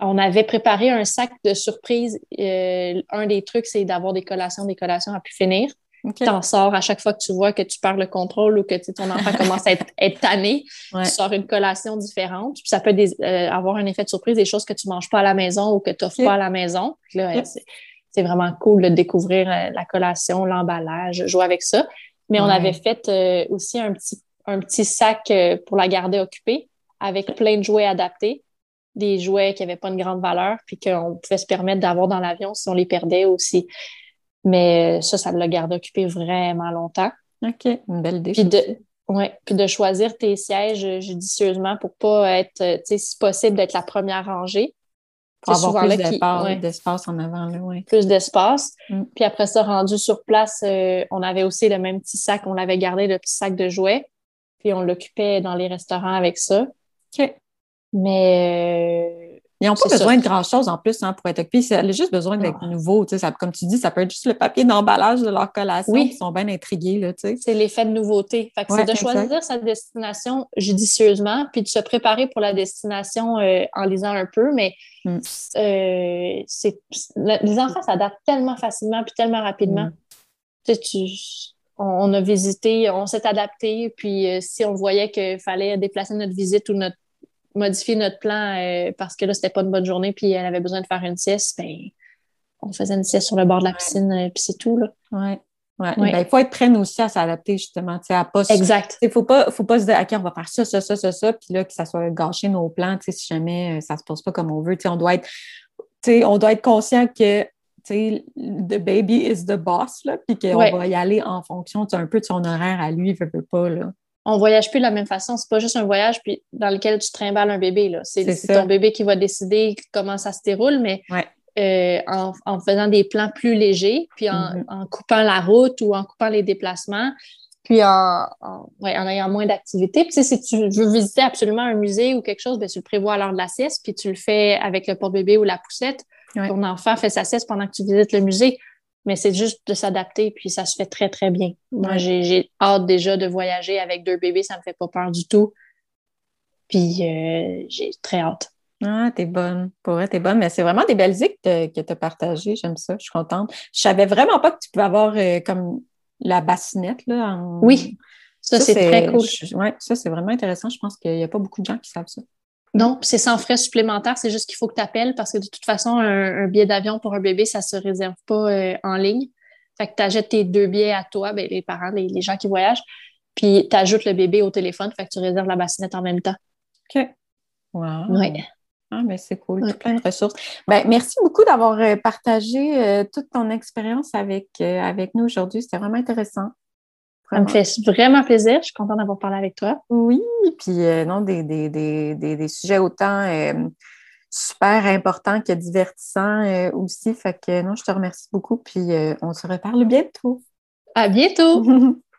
on avait préparé un sac de surprise. un des trucs, c'est d'avoir des collations, des collations à pu finir. Tu en sors à chaque fois que tu vois que tu perds le contrôle ou que ton enfant commence à être, tanné. Tu sors une collation différente. Puis ça peut avoir un effet de surprise, des choses que tu ne manges pas à la maison ou que tu n'offres pas à la maison. Là, c'est vraiment cool de découvrir euh, la collation, l'emballage, jouer avec ça. Mais on avait fait euh, aussi un petit, un petit sac euh, pour la garder occupée avec plein de jouets adaptés, des jouets qui n'avaient pas une grande valeur, puis qu'on pouvait se permettre d'avoir dans l'avion si on les perdait aussi. Mais ça, ça l'a gardé occupée vraiment longtemps. OK, une belle idée. Puis de, ouais, puis de choisir tes sièges judicieusement pour pas être, tu sais, si possible, d'être la première rangée. Pour avoir plus d'espace en avant. Là, Plus d'espace. Mm. Puis après ça, rendu sur place, euh, on avait aussi le même petit sac, on l'avait gardé, le petit sac de jouets. Puis on l'occupait dans les restaurants avec ça. OK. Mais euh, ils n'ont pas besoin de grand-chose en plus hein, pour être occupés. Ils ont juste besoin d'être nouveau. comme tu dis, ça peut être juste le papier d'emballage de leur collation. Oui. Ils sont bien intrigués. C'est l'effet de nouveauté. c'est de choisir sa destination judicieusement, puis de se préparer pour la destination euh, en lisant un peu. Mais mm. euh, les enfants s'adaptent tellement facilement puis tellement rapidement. Mm. on, a visité, on s'est adapté, puis euh, si on voyait qu'il fallait déplacer notre visite ou notre modifier notre plan euh, parce que là, c'était pas une bonne journée, puis elle avait besoin de faire une sieste, ben, on faisait une sieste sur le bord de la piscine, euh, puis c'est tout. Là. Ouais. Ouais. Ben, il faut être prêt aussi à s'adapter justement, à pas Exact. Il faut pas, faut pas se dire OK, on va faire ça, ça, ça, ça, ça, puis là, que ça soit gâché nos plans, si jamais euh, ça se passe pas comme on veut. On doit être, on doit être conscient que the baby is the boss, là, puis qu'on va y aller en fonction un peu de son horaire à lui, il veut, veut pas. Là on voyage plus de la même façon. C'est pas juste un voyage puis dans lequel tu trimbales un bébé. C'est ton bébé qui va décider comment ça se déroule, mais euh, en, faisant des plans plus légers, puis mm-hmm. en, coupant la route ou en coupant les déplacements, puis en, ayant moins d'activités. Puis si tu veux visiter absolument un musée ou quelque chose, ben, tu le prévois à l'heure de la sieste, puis tu le fais avec le porte-bébé ou la poussette. Ton enfant fait sa sieste pendant que tu visites le musée mais c'est juste de s'adapter, puis ça se fait très, très bien. Moi, j'ai hâte déjà de voyager avec deux bébés, ça me fait pas peur du tout. Puis euh, j'ai très hâte. Ah, t'es bonne. Pour vrai, t'es bonne. Mais c'est vraiment des belles idées que tu as partagées. J'aime ça. Je suis contente. Je savais vraiment pas que tu pouvais avoir euh, comme la bassinette. Là, Oui, ça, c'est très cool. Oui, ça, c'est vraiment intéressant. Je pense qu'il n'y a pas beaucoup de gens qui savent ça. Non, c'est sans frais supplémentaires, c'est juste qu'il faut que tu appelles parce que de toute façon, un, billet d'avion pour un bébé, ça ne se réserve pas euh, en ligne. Fait que tu achètes tes deux billets à toi, ben, les parents, les, gens qui voyagent, puis tu ajoutes le bébé au téléphone, fait que tu réserves la bassinette en même temps. OK. Wow. Oui. Ah, ben c'est cool, plein de ressources. Ben, merci beaucoup d'avoir euh, partagé euh, toute ton expérience avec, avec nous aujourd'hui. C'était vraiment intéressant. Ça me fait vraiment plaisir. Je suis contente d'avoir parlé avec toi. Oui, puis euh, non, des, des, des, des, sujets autant euh, super importants que divertissants euh, aussi. Fait que non, je te remercie beaucoup. Puis on se reparle bientôt. À bientôt!